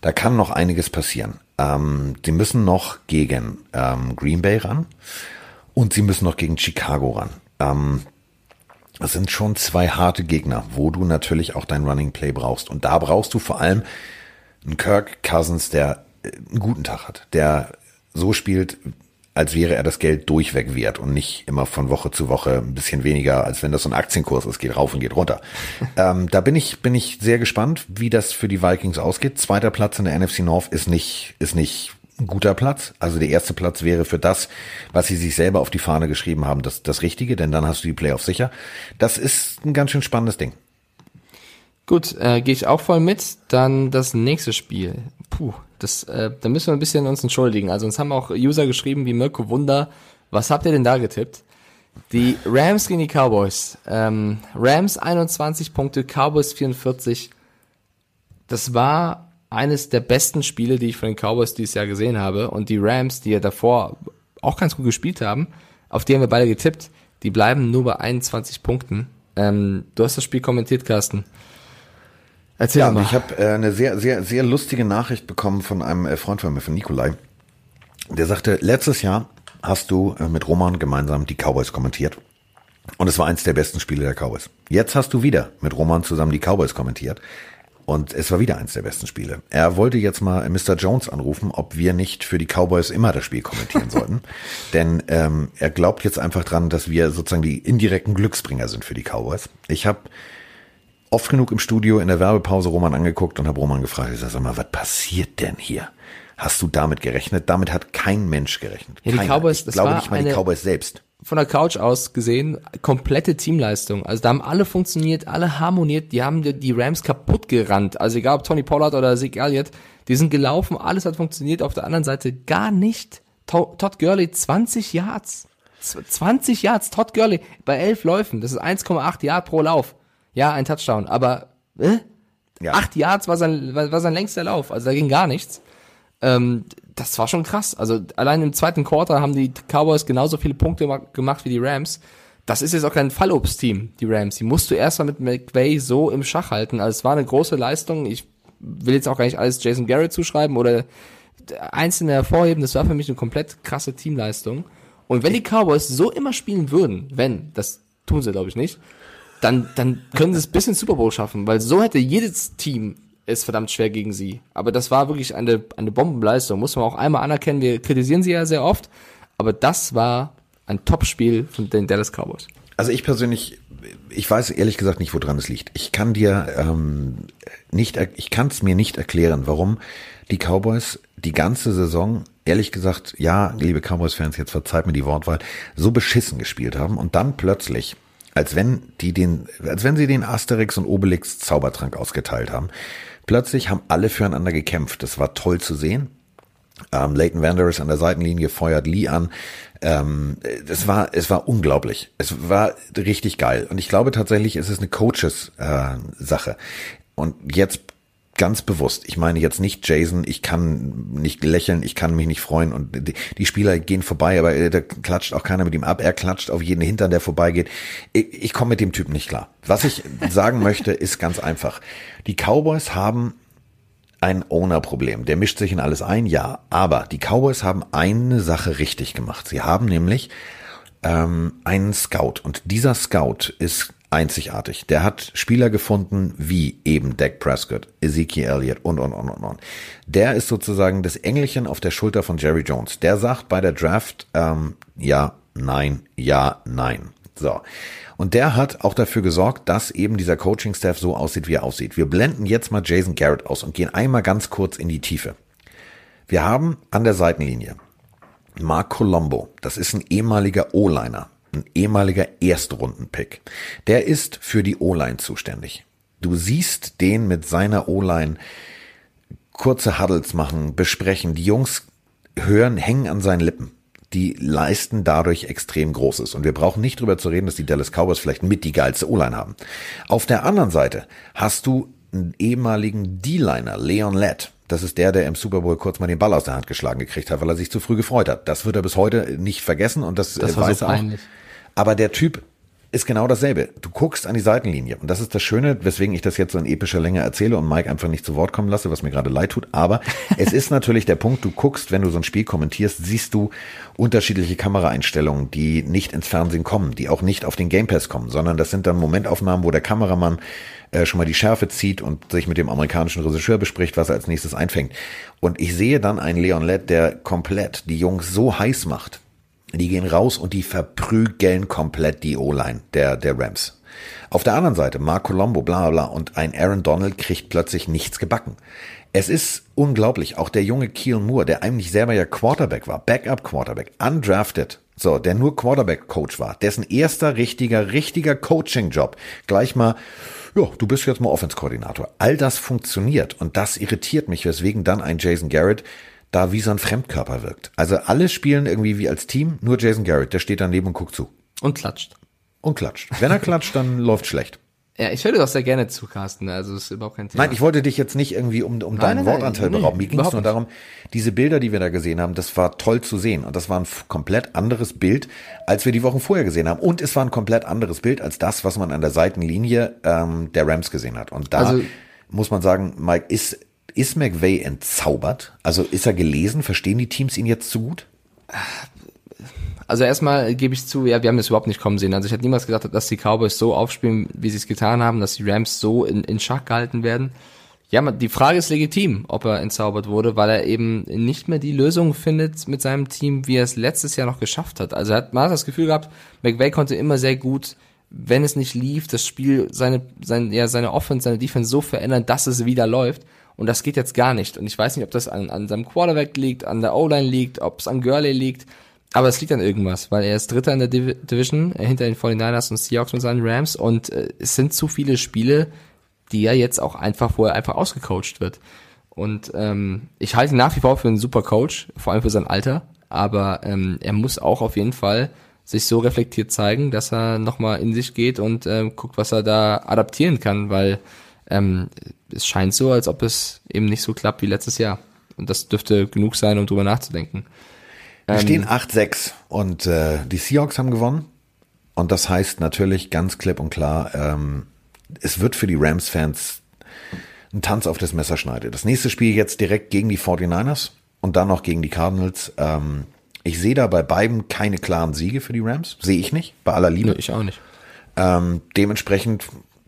da kann noch einiges passieren. Ähm, sie müssen noch gegen ähm, Green Bay ran und sie müssen noch gegen Chicago ran. Ähm, das sind schon zwei harte Gegner, wo du natürlich auch dein Running Play brauchst. Und da brauchst du vor allem einen Kirk Cousins, der äh, einen guten Tag hat, der so spielt, als wäre er das Geld durchweg wert und nicht immer von Woche zu Woche ein bisschen weniger, als wenn das so ein Aktienkurs ist, geht rauf und geht runter. [LAUGHS] ähm, da bin ich, bin ich sehr gespannt, wie das für die Vikings ausgeht. Zweiter Platz in der NFC North ist nicht, ist nicht ein guter Platz. Also der erste Platz wäre für das, was sie sich selber auf die Fahne geschrieben haben, das, das Richtige, denn dann hast du die Playoffs sicher. Das ist ein ganz schön spannendes Ding. Gut, äh, gehe ich auch voll mit. Dann das nächste Spiel. Puh, das, äh, da müssen wir ein bisschen uns entschuldigen. Also uns haben auch User geschrieben wie Mirko Wunder. Was habt ihr denn da getippt? Die Rams gegen die Cowboys. Ähm, Rams 21 Punkte, Cowboys 44. Das war eines der besten Spiele, die ich von den Cowboys dieses Jahr gesehen habe. Und die Rams, die ja davor auch ganz gut gespielt haben, auf die haben wir beide getippt, die bleiben nur bei 21 Punkten. Ähm, du hast das Spiel kommentiert, Carsten. Erzähl ja, mal. Ich habe äh, eine sehr, sehr, sehr lustige Nachricht bekommen von einem äh, Freund von mir, von Nikolai. Der sagte, letztes Jahr hast du äh, mit Roman gemeinsam die Cowboys kommentiert. Und es war eins der besten Spiele der Cowboys. Jetzt hast du wieder mit Roman zusammen die Cowboys kommentiert. Und es war wieder eins der besten Spiele. Er wollte jetzt mal Mr. Jones anrufen, ob wir nicht für die Cowboys immer das Spiel kommentieren [LAUGHS] sollten. Denn ähm, er glaubt jetzt einfach dran, dass wir sozusagen die indirekten Glücksbringer sind für die Cowboys. Ich habe oft genug im Studio in der Werbepause Roman angeguckt und habe Roman gefragt, ich sag, mal, was passiert denn hier? Hast du damit gerechnet? Damit hat kein Mensch gerechnet. Ja, die Keiner. Cowboys, ich das glaube war nicht mal die eine- Cowboys selbst. Von der Couch aus gesehen, komplette Teamleistung. Also da haben alle funktioniert, alle harmoniert, die haben die, Rams kaputt gerannt. Also egal ob Tony Pollard oder Zeke Elliott, die sind gelaufen, alles hat funktioniert. Auf der anderen Seite gar nicht. To Todd Gurley 20 Yards. Z- 20 Yards, Todd Gurley bei 11 Läufen. Das ist 1,8 Yard pro Lauf. Ja, ein Touchdown, aber äh? Ja. 8 Yards war sein, war, war sein längster Lauf. Also da ging gar nichts. Ähm, das war schon krass. Also allein im zweiten Quarter haben die Cowboys genauso viele Punkte ma- gemacht wie die Rams. Das ist jetzt auch kein Fallobst-Team, die Rams. Die musst du erstmal mit McVay so im Schach halten. Also es war eine große Leistung. Ich will jetzt auch gar nicht alles Jason Garrett zuschreiben oder einzelne hervorheben. Das war für mich eine komplett krasse Teamleistung. Und wenn die Cowboys so immer spielen würden, wenn, das tun sie glaube ich nicht, dann, dann können sie es bis ins Super Bowl schaffen, weil so hätte jedes Team es verdammt schwer gegen sie. Aber das war wirklich eine, eine Bombenleistung, muss man auch einmal anerkennen. Wir kritisieren sie ja sehr oft, aber das war ein Top-Spiel von den Dallas Cowboys. Also ich persönlich, ich weiß ehrlich gesagt nicht, woran es liegt. Ich kann dir ähm, nicht, ich kann es mir nicht erklären, warum die Cowboys die ganze Saison, ehrlich gesagt, ja, liebe Cowboys-Fans, jetzt verzeiht mir die Wortwahl, so beschissen gespielt haben und dann plötzlich, als wenn die den, als wenn sie den Asterix und Obelix Zaubertrank ausgeteilt haben, plötzlich haben alle füreinander gekämpft. Das war toll zu sehen. Ähm, Leighton Wanderers an der Seitenlinie feuert Lee an. Ähm, es war, es war unglaublich. Es war richtig geil. Und ich glaube tatsächlich, es ist eine Coaches-Sache. Und jetzt ganz bewusst, ich meine jetzt nicht Jason, ich kann nicht lächeln, ich kann mich nicht freuen und die, die Spieler gehen vorbei, aber äh, da klatscht auch keiner mit ihm ab. Er klatscht auf jeden Hintern, der vorbeigeht. Ich, ich komme mit dem Typen nicht klar. Was ich [LAUGHS] sagen möchte, ist ganz einfach. Die Cowboys haben ein Owner-Problem. Der mischt sich in alles ein, ja. Aber die Cowboys haben eine Sache richtig gemacht. Sie haben nämlich ähm, einen Scout. Und dieser Scout ist einzigartig. Der hat Spieler gefunden wie eben Dak Prescott, Ezekiel Elliott und, und, und, und, und. Der ist sozusagen das Engelchen auf der Schulter von Jerry Jones. Der sagt bei der Draft ähm, ja, nein, ja, nein. So. Und der hat auch dafür gesorgt, dass eben dieser Coaching-Staff so aussieht, wie er aussieht. Wir blenden jetzt mal Jason Garrett aus und gehen einmal ganz kurz in die Tiefe. Wir haben an der Seitenlinie Mark Colombo. Das ist ein ehemaliger O-Liner, ein ehemaliger Erstrunden-Pick. Der ist für die O-Line zuständig. Du siehst den mit seiner O-Line kurze Huddles machen, besprechen. Die Jungs hören, hängen an seinen Lippen. Die leisten dadurch extrem Großes. Und wir brauchen nicht drüber zu reden, dass die Dallas Cowboys vielleicht mit die geilste O-Line haben. Auf der anderen Seite hast du einen ehemaligen D-Liner, Leon Lett. Das ist der, der im Super Bowl kurz mal den Ball aus der Hand geschlagen gekriegt hat, weil er sich zu früh gefreut hat. Das wird er bis heute nicht vergessen und das, Das äh, war so weiß er auch. peinlich. Aber der Typ ist genau dasselbe. Du guckst an die Seitenlinie und das ist das Schöne, weswegen ich das jetzt so in epischer Länge erzähle und Mike einfach nicht zu Wort kommen lasse, was mir gerade leid tut. Aber [LAUGHS] es ist natürlich der Punkt, du guckst, wenn du so ein Spiel kommentierst, siehst du unterschiedliche Kameraeinstellungen, die nicht ins Fernsehen kommen, die auch nicht auf den Game Pass kommen, sondern das sind dann Momentaufnahmen, wo der Kameramann äh, schon mal die Schärfe zieht und sich mit dem amerikanischen Regisseur bespricht, was er als nächstes einfängt. Und ich sehe dann einen Leon Lett, der komplett die Jungs so heiß macht. Die gehen raus und die verprügeln komplett die O-Line der, der Rams. Auf der anderen Seite, Mark Colombo, bla bla, und ein Aaron Donald kriegt plötzlich nichts gebacken. Es ist unglaublich. Auch der junge Keel Moore, der eigentlich selber ja Quarterback war, Backup Quarterback, undrafted, so, der nur Quarterback Coach war, dessen erster richtiger, richtiger Coaching-Job gleich mal ja, du bist jetzt mal Offense-Koordinator. All das funktioniert und das irritiert mich, weswegen dann ein Jason Garrett da wie so ein Fremdkörper wirkt. Also alle spielen irgendwie wie als Team, nur Jason Garrett, der steht daneben und guckt zu. Und klatscht. Und klatscht. Wenn er klatscht, dann [LAUGHS] läuft schlecht. Ja, ich höre das auch sehr gerne zu, Carsten. Also ist überhaupt kein Thema. Nein, ich wollte dich jetzt nicht irgendwie um, um deinen nein, Wortanteil nein, berauben. Mir ging es nur darum, diese Bilder, die wir da gesehen haben, das war toll zu sehen. Und das war ein komplett anderes Bild, als wir die Wochen vorher gesehen haben. Und es war ein komplett anderes Bild als das, was man an der Seitenlinie ähm, der Rams gesehen hat. Und da Also- muss man sagen, Mike, ist, ist McVay entzaubert? Also ist er gelesen? Verstehen die Teams ihn jetzt zu gut? Also erstmal gebe ich zu, ja, wir haben das überhaupt nicht kommen sehen. Also ich hätte niemals gedacht, dass die Cowboys so aufspielen, wie sie es getan haben, dass die Rams so in, in Schach gehalten werden. Ja, die Frage ist legitim, ob er entzaubert wurde, weil er eben nicht mehr die Lösung findet mit seinem Team, wie er es letztes Jahr noch geschafft hat. Also er hat, hat das Gefühl gehabt, McVay konnte immer sehr gut, wenn es nicht lief, das Spiel, seine, sein, ja, seine Offense, seine Defense so verändern, dass es wieder läuft. Und das geht jetzt gar nicht. Und ich weiß nicht, ob das an, an seinem Quarterback liegt, an der O-Line liegt, ob es an Gurley liegt. Aber es liegt an irgendwas, weil er ist Dritter in der Div Division, äh, hinter den 49ers und Seahawks mit seinen Rams. Und äh, es sind zu viele Spiele, die er jetzt auch einfach, wo er einfach ausgecoacht wird. Und ähm, ich halte ihn nach wie vor für einen super Coach, vor allem für sein Alter. Aber ähm, er muss auch auf jeden Fall sich so reflektiert zeigen, dass er nochmal in sich geht und ähm, guckt, was er da adaptieren kann, weil ähm, es scheint so, als ob es eben nicht so klappt wie letztes Jahr. Und das dürfte genug sein, um drüber nachzudenken. Wir stehen 8-6 und äh, die Seahawks haben gewonnen. Und das heißt natürlich ganz klipp und klar, ähm, es wird für die Rams-Fans ein Tanz auf das Messerschneide. Das nächste Spiel jetzt direkt gegen die 49ers und dann noch gegen die Cardinals. Ähm, ich sehe da bei beiden keine klaren Siege für die Rams. Sehe ich nicht, bei aller Liebe. Nö, ich auch nicht. Ähm, dementsprechend,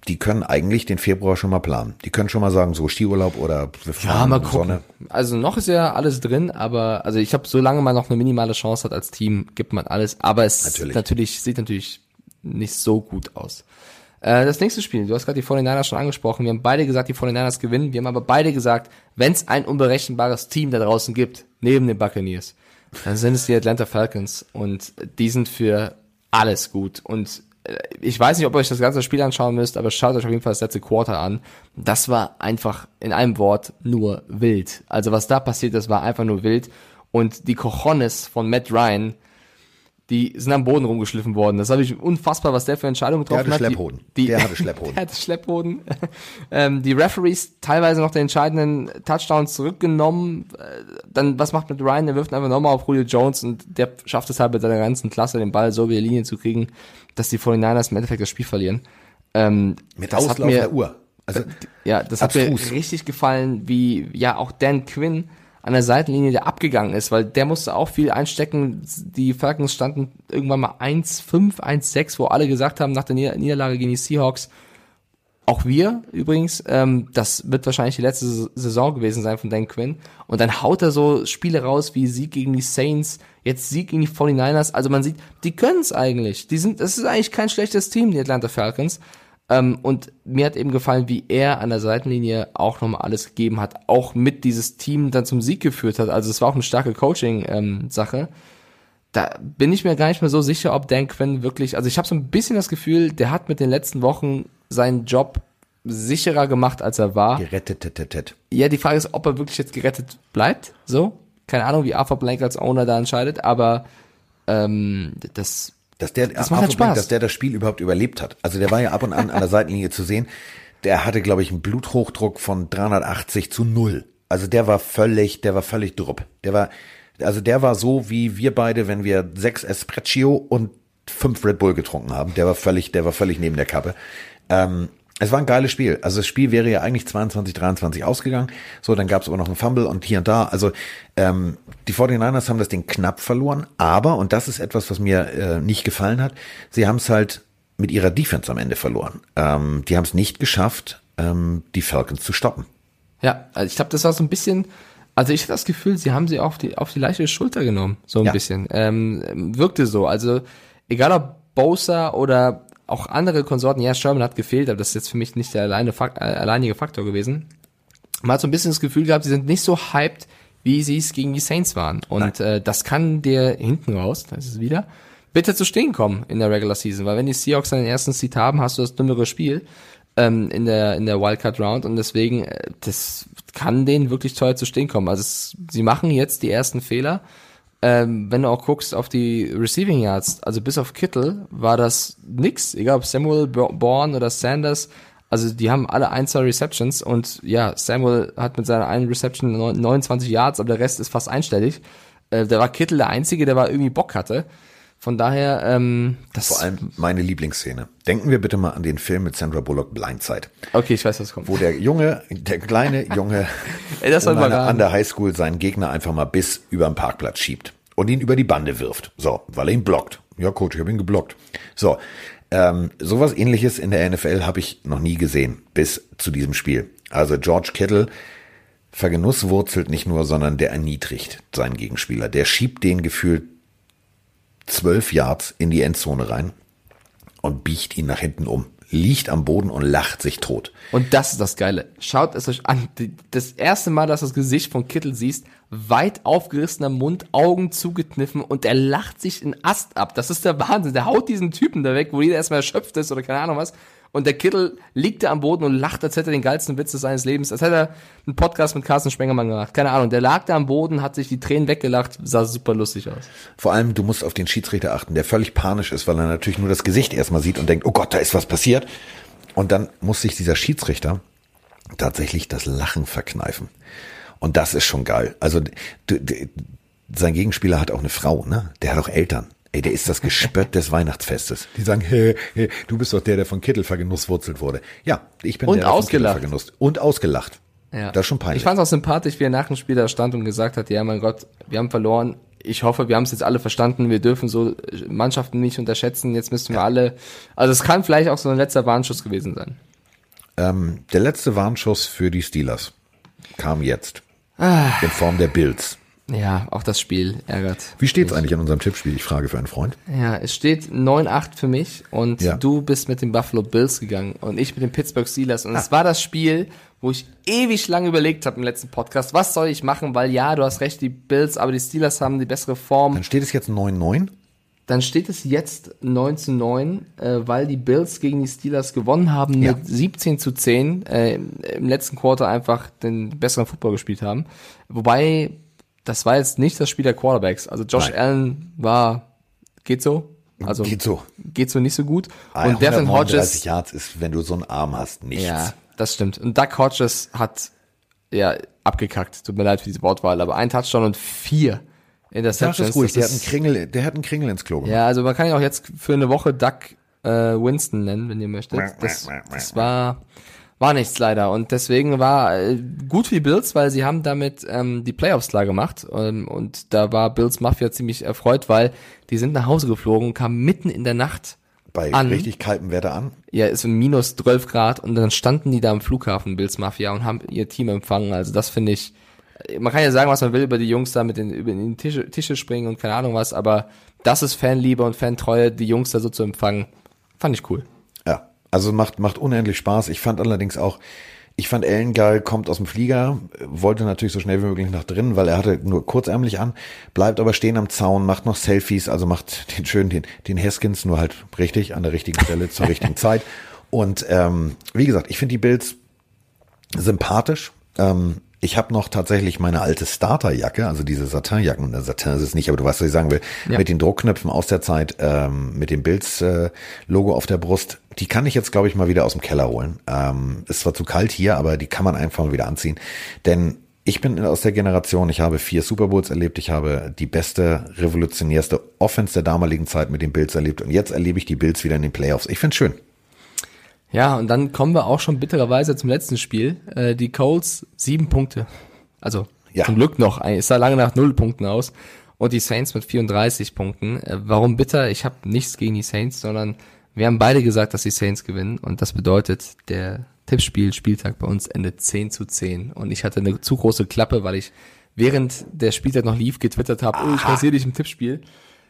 die können eigentlich den Februar schon mal planen. Die können schon mal sagen, so Skiurlaub oder wir Ja, fahren mal in die gucken. Sonne. Also noch ist ja alles drin, aber also ich habe, solange man noch eine minimale Chance hat als Team, gibt man alles. Aber es Natürlich. natürlich sieht natürlich nicht so gut aus. Äh, das nächste Spiel, du hast gerade die 49ers schon angesprochen. Wir haben beide gesagt, die 49ers gewinnen. Wir haben aber beide gesagt, wenn es ein unberechenbares Team da draußen gibt, neben den Buccaneers, dann sind es die Atlanta Falcons und die sind für alles gut. Und ich weiß nicht, ob ihr euch das ganze Spiel anschauen müsst, aber schaut euch auf jeden Fall das letzte Quarter an. Das war einfach in einem Wort nur wild. Also was da passiert ist, war einfach nur wild. Und die Cojones von Matt Ryan, die sind am Boden rumgeschliffen worden. Das habe ich unfassbar, was der für Entscheidungen Der getroffen hatte hat. Die- Schlepphoden. Die, Der hatte Schlepphoden. [LAUGHS] der hatte Schlepphoden. [LAUGHS] ähm, die Referees teilweise noch den entscheidenden Touchdown zurückgenommen. Äh, Dann, was macht mit Ryan? Der wirft einfach nochmal auf Julio Jones und der schafft es halt mit seiner ganzen Klasse, den Ball so über die Linie zu kriegen, dass die 49ers im Endeffekt das Spiel verlieren. Ähm, Mit das hat Auslauf mir- der Uhr. Also, ja, das hat Abstrus. mir richtig gefallen, wie ja auch Dan Quinn an der Seitenlinie der abgegangen ist, weil der musste auch viel einstecken. Die Falcons standen irgendwann mal 1-5, 1-6, wo alle gesagt haben nach der Nieder Niederlage gegen die Seahawks, auch wir übrigens, ähm, das wird wahrscheinlich die letzte Saison gewesen sein von Dan Quinn. Und dann haut er so Spiele raus wie Sieg gegen die Saints, jetzt Sieg gegen die 49ers. Also man sieht, die können es eigentlich. Die sind, das ist eigentlich kein schlechtes Team, die Atlanta Falcons. Ähm, und mir hat eben gefallen, wie er an der Seitenlinie auch nochmal alles gegeben hat, auch mit dieses Team dann zum Sieg geführt hat. Also es war auch eine starke Coaching-Sache. da bin ich mir gar nicht mehr so sicher, ob Dan Quinn wirklich, also ich habe so ein bisschen das Gefühl, der hat mit den letzten Wochen seinen Job sicherer gemacht, als er war. gerettet. Ja, die Frage ist, ob er wirklich jetzt gerettet bleibt. So, keine Ahnung, wie Arthur Blank als Owner da entscheidet, aber ähm, das Dass der, Das macht halt Spaß. dass der das Spiel überhaupt überlebt hat. Also der war ja ab und an an der Seitenlinie zu sehen. Der hatte, glaube ich, einen Bluthochdruck von 380 zu null. Also der war völlig, der war völlig drupp. Der war, also der war so wie wir beide, wenn wir sechs Espresso und fünf Red Bull getrunken haben. Der war völlig, der war völlig neben der Kappe. Ähm, es war ein geiles Spiel. Also das Spiel wäre ja eigentlich 22, 23 ausgegangen. So, dann gab es aber noch einen Fumble und hier und da. Also ähm, die 49ers haben das Ding knapp verloren, aber, und das ist etwas, was mir äh, nicht gefallen hat, sie haben es halt mit ihrer Defense am Ende verloren. Ähm, die haben es nicht geschafft, ähm, die Falcons zu stoppen. Ja, also ich glaube, das war so ein bisschen, also ich hatte das Gefühl, sie haben sie auf die, auf die leichte Schulter genommen, so ein Ja. bisschen. Ähm, wirkte so. Also egal ob Bosa oder auch andere Konsorten, ja, Sherman hat gefehlt, aber das ist jetzt für mich nicht der alleine, Fak- äh, alleinige Faktor gewesen. Man hat so ein bisschen das Gefühl gehabt, sie sind nicht so hyped, wie sie es gegen die Saints waren. Und äh, das kann dir hinten raus, da ist es wieder, bitte zu stehen kommen in der Regular Season. Weil wenn die Seahawks dann den ersten Seed haben, hast du das dümmere Spiel ähm, in der in der Wildcard Round und deswegen äh, das kann denen wirklich teuer zu stehen kommen. Also es, sie machen jetzt die ersten Fehler. Ähm, wenn du auch guckst auf die Receiving Yards, also bis auf Kittel war das nix, egal ob Samuel, Bo- Bourne oder Sanders, also die haben alle ein, zwei Receptions und ja, Samuel hat mit seiner einen Reception neun- 29 Yards, aber der Rest ist fast einstellig. Äh, da war Kittel der Einzige, der war irgendwie Bock hatte. Von daher, ähm, das Vor allem meine Lieblingsszene. Denken wir bitte mal an den Film mit Sandra Bullock Blindside, Okay, ich weiß, was kommt. wo der Junge, der kleine Junge [LAUGHS] Ey, das überragend. an der Highschool seinen Gegner einfach mal bis über den Parkplatz schiebt und ihn über die Bande wirft. So, weil er ihn blockt. Ja, Coach, ich habe ihn geblockt. So, ähm, sowas ähnliches in der NFL habe ich noch nie gesehen bis zu diesem Spiel. Also George Kittle vergenusswurzelt nicht nur, sondern der erniedrigt seinen Gegenspieler. Der schiebt den gefühlt zwölf Yards in die Endzone rein und biegt ihn nach hinten um, liegt am Boden und lacht sich tot. Und das ist das Geile. Schaut es euch an. Das erste Mal, dass du das Gesicht von Kittel siehst, weit aufgerissener Mund, Augen zugekniffen und er lacht sich in Ast ab. Das ist der Wahnsinn. Der haut diesen Typen da weg, wo jeder erstmal erschöpft ist oder keine Ahnung was. Und der Kittel liegt da am Boden und lacht, als hätte er den geilsten Witz seines Lebens. Als hätte er einen Podcast mit Carsten Spengermann gemacht. Keine Ahnung. Der lag da am Boden, hat sich die Tränen weggelacht, sah super lustig aus. Vor allem, du musst auf den Schiedsrichter achten, der völlig panisch ist, weil er natürlich nur das Gesicht erstmal sieht und denkt, oh Gott, da ist was passiert. Und dann muss sich dieser Schiedsrichter tatsächlich das Lachen verkneifen. Und das ist schon geil. Also du, du, sein Gegenspieler hat auch eine Frau, ne? Der hat auch Eltern. Ey, der ist das Gespött des Weihnachtsfestes. Die sagen, [LAUGHS] hey, hey, du bist doch der, der von Kittel vergenusswurzelt wurde. Ja, ich bin Und der, der von. Kittel vergenusst. Und ausgelacht. Ja. Das ist schon peinlich. Ich fand es auch sympathisch, wie er nach dem Spiel da stand und gesagt hat, ja, mein Gott, wir haben verloren. Ich hoffe, wir haben es jetzt alle verstanden. Wir dürfen so Mannschaften nicht unterschätzen. Jetzt müssten wir alle. Also es kann vielleicht auch so ein letzter Warnschuss gewesen sein. Ähm, der letzte Warnschuss für die Steelers kam jetzt. Ah. In Form der Bills. Ja, auch das Spiel ärgert. Wie steht's eigentlich an unserem Tippspiel? Ich frage für einen Freund. Ja, es steht 9-8 für mich und Ja. du bist mit den Buffalo Bills gegangen und ich mit den Pittsburgh Steelers. Ah. Und es war das Spiel, wo ich ewig lang überlegt habe im letzten Podcast, was soll ich machen? Weil ja, du hast recht, die Bills, aber die Steelers haben die bessere Form. Dann steht es jetzt 9-9. Dann steht es jetzt 9 zu 9, äh, weil die Bills gegen die Steelers gewonnen haben Ja. mit 17 zu 10, äh, im letzten Quarter einfach den besseren Football gespielt haben. Wobei, das war jetzt nicht das Spiel der Quarterbacks. Also Josh Nein. Allen war, geht so. Also Geht so. geht so nicht so gut. Ah, Und Devin 139 Hodges, Yards ist, wenn du so einen Arm hast, nichts. ja, das stimmt. Und Doug Hodges hat ja abgekackt. Tut mir leid für diese Wortwahl, aber ein Touchdown und vier Interceptions. das ruhig, das der hat, einen Kringel, der hat einen Kringel ins Klo gemacht. Ja, also man kann ihn auch jetzt für eine Woche Duck äh, Winston nennen, wenn ihr möchtet. Das, das war war nichts leider und deswegen war äh, gut die Bills, weil sie haben damit ähm, die Playoffs klar gemacht ähm, und da war Bills Mafia ziemlich erfreut, weil die sind nach Hause geflogen, kamen mitten in der Nacht Bei an. richtig kaltem Wetter an. Ja, ist minus 12 Grad und dann standen die da am Flughafen Bills Mafia und haben ihr Team empfangen. Also das finde ich, man kann ja sagen, was man will über die Jungs da mit den, über die Tische, Tische springen und keine Ahnung was, aber das ist Fanliebe und Fantreue, die Jungs da so zu empfangen, fand ich cool. Also macht, macht unendlich Spaß. Ich fand allerdings auch, ich fand Ellen geil, kommt aus dem Flieger, wollte natürlich so schnell wie möglich nach drinnen, weil er hatte nur kurzärmlich an, bleibt aber stehen am Zaun, macht noch Selfies, also macht den schönen, den, den Haskins nur halt richtig, an der richtigen Stelle zur richtigen [LAUGHS] Zeit. Und ähm, wie gesagt, ich finde die Bills sympathisch. Ähm, ich habe noch tatsächlich meine alte Starterjacke, also diese Satinjacken, äh, Satin ist es nicht, aber du weißt, was ich sagen will, Ja. mit den Druckknöpfen aus der Zeit, ähm, mit dem Bills-Logo auf der Brust. Die kann ich jetzt, glaube ich, mal wieder aus dem Keller holen. Ähm, ist zwar zu kalt hier, aber die kann man einfach mal wieder anziehen. Denn ich bin aus der Generation, ich habe vier Super Bowls erlebt, ich habe die beste, revolutionärste Offense der damaligen Zeit mit den Bills erlebt und jetzt erlebe ich die Bills wieder in den Playoffs. Ich finde schön. Ja, und dann kommen wir auch schon bittererweise zum letzten Spiel. Äh, die Colts sieben Punkte. Also ja. zum Glück noch. Es sah lange nach null Punkten aus. Und die Saints mit 34 Punkten. Äh, warum bitter? Ich habe nichts gegen die Saints, sondern wir haben beide gesagt, dass die Saints gewinnen. Und das bedeutet, der Tippspiel, Spieltag bei uns endet 10 zu 10. Und ich hatte eine zu große Klappe, weil ich während der Spieltag noch lief getwittert habe, oh, ich passiere dich im Tippspiel.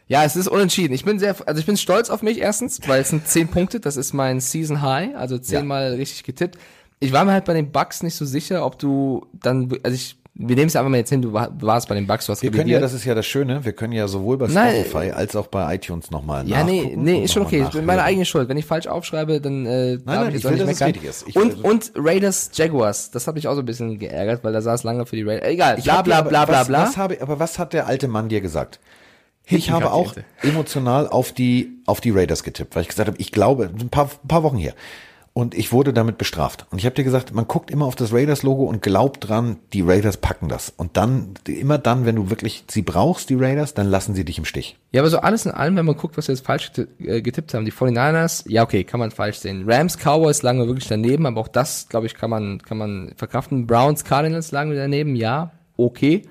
Ja, es ist unentschieden. Ich bin sehr, also ich bin stolz auf mich erstens, weil es sind 10 Punkte, das ist mein Season High, also zehnmal ja. richtig getippt. Ich war mir halt bei den Bugs nicht so sicher, ob du dann, also ich wir nehmen es einfach mal jetzt hin, du, warst bei den Bugs, du hast Wir können ja, das ist ja das Schöne, wir können ja sowohl bei Spotify Nein. als auch bei iTunes nochmal Ja, nee, nee, ist schon okay. Ich bin meine eigene Schuld. Wenn ich falsch aufschreibe, dann äh, nein, nein, ich, ich will, nicht meckern. Ich und, und Raiders Jaguars, das habe ich auch so ein bisschen geärgert, weil da saß lange für die Raiders. Egal, bla bla bla bla bla. Was habe, aber was hat der alte Mann dir gesagt? Ich habe auch emotional auf die, auf die Raiders getippt, weil ich gesagt habe, ich glaube, ein paar, ein paar Wochen her. Und ich wurde damit bestraft. Und ich habe dir gesagt, man guckt immer auf das Raiders-Logo und glaubt dran, die Raiders packen das. Und dann, immer dann, wenn du wirklich sie brauchst, die Raiders, dann lassen sie dich im Stich. Ja, aber so alles in allem, wenn man guckt, was wir jetzt falsch äh, getippt haben, die 49ers, ja okay, kann man falsch sehen. Rams, Cowboys lagen wir wirklich daneben, aber auch das, glaube ich, kann man, kann man verkraften. Browns, Cardinals lagen wir daneben, ja, okay.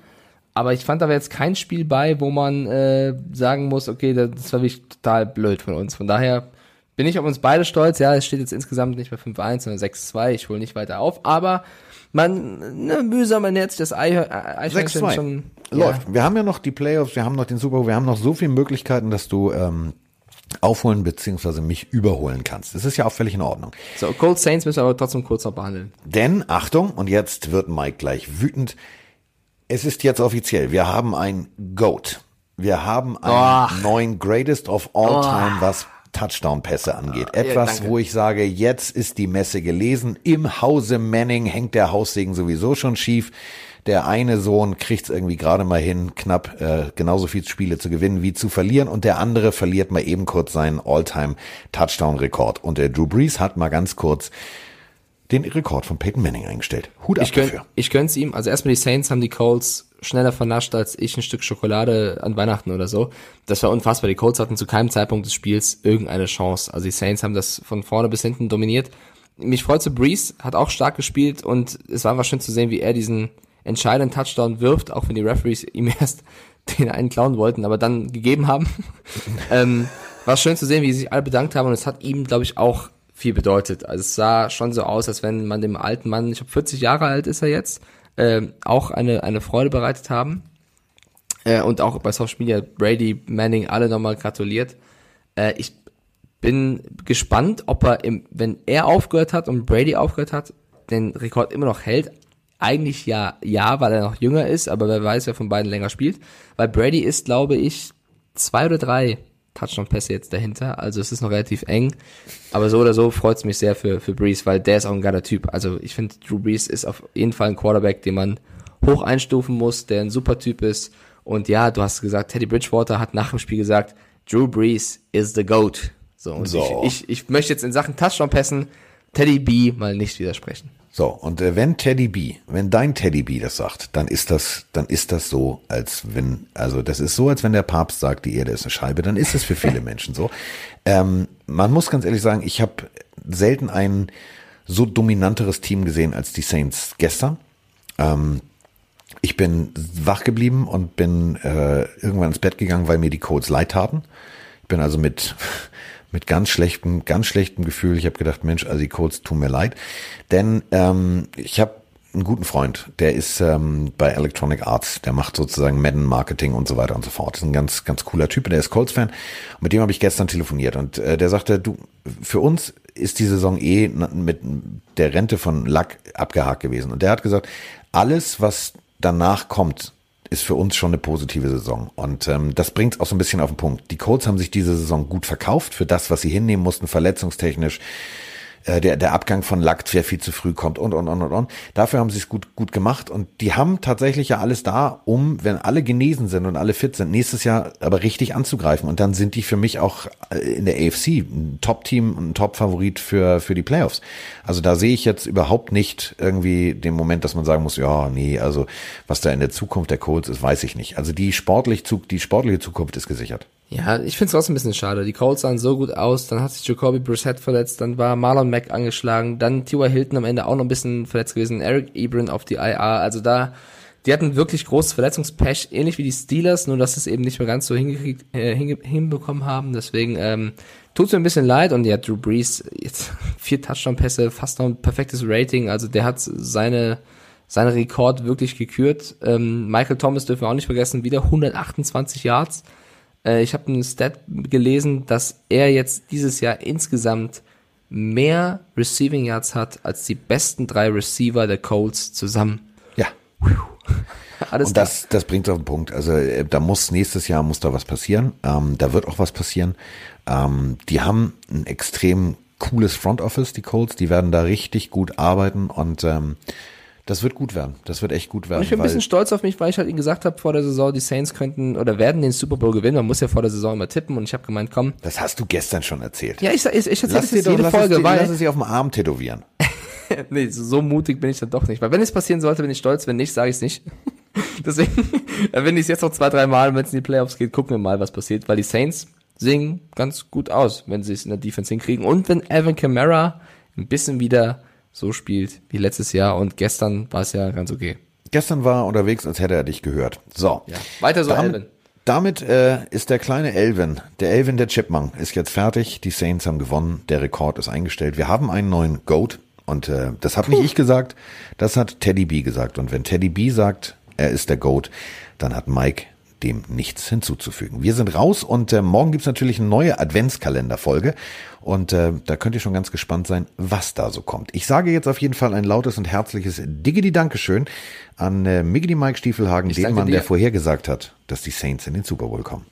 Aber ich fand da jetzt kein Spiel bei, wo man äh, sagen muss, okay, das war wirklich total blöd von uns. Von daher bin ich auf uns beide stolz. Ja, es steht jetzt insgesamt nicht bei 5-1, sondern 6-2. Ich hole nicht weiter auf. Aber man, ne, mühsam ernährt sich das Eichhörnchen schon. Läuft. Ja. Wir haben ja noch die Playoffs, wir haben noch den Super Bowl, wir haben noch so viele Möglichkeiten, dass du ähm, aufholen beziehungsweise mich überholen kannst. Das ist ja auch völlig in Ordnung. So, Cold Saints müssen wir aber trotzdem kurz noch behandeln. Denn, Achtung, und jetzt wird Mike gleich wütend. Es ist jetzt offiziell, wir haben ein GOAT. Wir haben einen oh. neuen Greatest of All Time, was Touchdown-Pässe angeht. Etwas, ja, wo ich sage, jetzt ist die Messe gelesen. Im Hause Manning hängt der Haussegen sowieso schon schief. Der eine Sohn kriegt es irgendwie gerade mal hin, knapp äh, genauso viele Spiele zu gewinnen wie zu verlieren. Und der andere verliert mal eben kurz seinen All-Time-Touchdown-Rekord. Und der Drew Brees hat mal ganz kurz den Rekord von Peyton Manning eingestellt. Hut ab ich gönn, dafür. Ich gönn's ihm. Also erstmal die Saints haben die Colts schneller vernascht als ich ein Stück Schokolade an Weihnachten oder so. Das war unfassbar. Die Colts hatten zu keinem Zeitpunkt des Spiels irgendeine Chance. Also die Saints haben das von vorne bis hinten dominiert. Mich freut so, Breeze hat auch stark gespielt und es war einfach schön zu sehen, wie er diesen entscheidenden Touchdown wirft, auch wenn die Referees ihm [LAUGHS] erst den einen klauen wollten, aber dann gegeben haben. [LAUGHS] ähm, war schön zu sehen, wie sie sich alle bedankt haben und es hat ihm, glaube ich, auch viel bedeutet. Also es sah schon so aus, als wenn man dem alten Mann, ich glaube 40 Jahre alt ist er jetzt, äh, auch eine, eine Freude bereitet haben. Äh, und auch bei Social Media Brady, Manning, alle nochmal gratuliert. Äh, ich bin gespannt, ob er, im, wenn er aufgehört hat und Brady aufgehört hat, den Rekord immer noch hält. Eigentlich ja, ja, weil er noch jünger ist, aber wer weiß, wer von beiden länger spielt. Weil Brady ist, glaube ich, zwei oder drei Touchdown-Pässe jetzt dahinter. Also es ist noch relativ eng. Aber so oder so freut es mich sehr für, für Breeze, weil der ist auch ein geiler Typ. Also ich finde, Drew Brees ist auf jeden Fall ein Quarterback, den man hoch einstufen muss, der ein super Typ ist. Und ja, du hast gesagt, Teddy Bridgewater hat nach dem Spiel gesagt, Drew Brees is the GOAT. So, und so. Ich, ich, ich möchte jetzt in Sachen Touchdown-Pässen Teddy B mal nicht widersprechen. So, und äh, wenn Teddy B, wenn dein Teddy B das sagt, dann ist das, dann ist das so, als wenn, also das ist so, als wenn der Papst sagt, die Erde ist eine Scheibe, dann ist es für viele [LAUGHS] Menschen so. Ähm, man muss ganz ehrlich sagen, ich habe selten ein so dominanteres Team gesehen als die Saints gestern. Ähm, ich bin wach geblieben und bin äh, irgendwann ins Bett gegangen, weil mir die Codes leid taten. Ich bin also mit mit ganz schlechtem, ganz schlechtem Gefühl. Ich habe gedacht, Mensch, also die Colts tun mir leid. Denn ähm, ich habe einen guten Freund, der ist ähm, bei Electronic Arts, der macht sozusagen Madden Marketing und so weiter und so fort. Ist ein ganz, ganz cooler Typ, der ist Colts-Fan. Mit dem habe ich gestern telefoniert und äh, der sagte, du, für uns ist die Saison eh mit der Rente von Lack abgehakt gewesen. Und der hat gesagt, alles, was danach kommt, ist für uns schon eine positive Saison. Und ähm, das bringt auch so ein bisschen auf den Punkt. Die Colts haben sich diese Saison gut verkauft für das, was sie hinnehmen mussten, verletzungstechnisch. Äh, der, der Abgang von Lakt sehr viel zu früh kommt und, und, und, und, und. Dafür haben sie es gut, gut gemacht und die haben tatsächlich ja alles da, um, wenn alle genesen sind und alle fit sind, nächstes Jahr aber richtig anzugreifen und dann sind die für mich auch äh, in der AFC ein Top-Team, ein Top-Favorit für, für die Playoffs. Also da sehe ich jetzt überhaupt nicht irgendwie den Moment, dass man sagen muss, ja, nee, also was da in der Zukunft der Colts ist, weiß ich nicht. Also die sportlich, die sportliche Zukunft ist gesichert. Ja, ich finde es trotzdem ein bisschen schade. Die Colts sahen so gut aus, dann hat sich Jacoby Brissett verletzt, dann war Marlon Mack angeschlagen, dann T.Y. Hilton am Ende auch noch ein bisschen verletzt gewesen, Eric Ebron auf die IR, also da, die hatten wirklich großes Verletzungspech, ähnlich wie die Steelers, nur dass sie es eben nicht mehr ganz so äh, hinbekommen haben, deswegen ähm, tut mir ein bisschen leid und ja, Drew Brees, jetzt [LAUGHS] vier Touchdown-Pässe, fast noch ein perfektes Rating, also der hat seine seinen Rekord wirklich gekürt. Ähm, Michael Thomas dürfen wir auch nicht vergessen, wieder 128 Yards. Äh, ich habe einen Stat gelesen, dass er jetzt dieses Jahr insgesamt mehr Receiving Yards hat als die besten drei Receiver der Colts zusammen. Ja. Alles und das, das bringt auf den Punkt. Also äh, da muss nächstes Jahr muss da was passieren. Ähm, da wird auch was passieren. Ähm, die haben ein extrem cooles Front Office, die Colts. Die werden da richtig gut arbeiten und ähm, das wird gut werden. Das wird echt gut werden. Und ich bin ein bisschen stolz auf mich, weil ich halt ihnen gesagt habe vor der Saison, die Saints könnten oder werden den Super Bowl gewinnen. Man muss ja vor der Saison immer tippen und ich habe gemeint, komm. Das hast du gestern schon erzählt. Ja, ich, ich, ich erzähle das jetzt jede Folge, es, weil lass es sie auf dem Arm tätowieren. [LAUGHS] nee, so, mutig bin ich dann doch nicht. Weil wenn es passieren sollte, bin ich stolz. Wenn nicht, sage ich es nicht. [LAUGHS] Deswegen, wenn ich es jetzt noch zwei, drei Mal, wenn es in die Playoffs geht, gucken wir mal, was passiert. Weil die Saints singen ganz gut aus, wenn sie es in der Defense hinkriegen. Und wenn Alvin Kamara ein bisschen wieder so spielt wie letztes Jahr und gestern war es ja ganz okay. Gestern war er unterwegs, als hätte er dich gehört. So. Ja. Weiter so, damit, Elvin. Damit äh, ist der kleine Elvin, der Elvin der Chipmunk, ist jetzt fertig. Die Saints haben gewonnen. Der Rekord ist eingestellt. Wir haben einen neuen Goat. Und äh, das habe nicht ich gesagt, das hat Teddy B gesagt. Und wenn Teddy B sagt, er ist der Goat, dann hat Mike dem nichts hinzuzufügen. Wir sind raus und äh, morgen gibt's natürlich eine neue Adventskalenderfolge und äh, da könnt ihr schon ganz gespannt sein, was da so kommt. Ich sage jetzt auf jeden Fall ein lautes und herzliches Diggity Dankeschön an äh, Miggity Mike Stiefelhagen, den Mann, der vorhergesagt hat, dass die Saints in den Super Bowl kommen.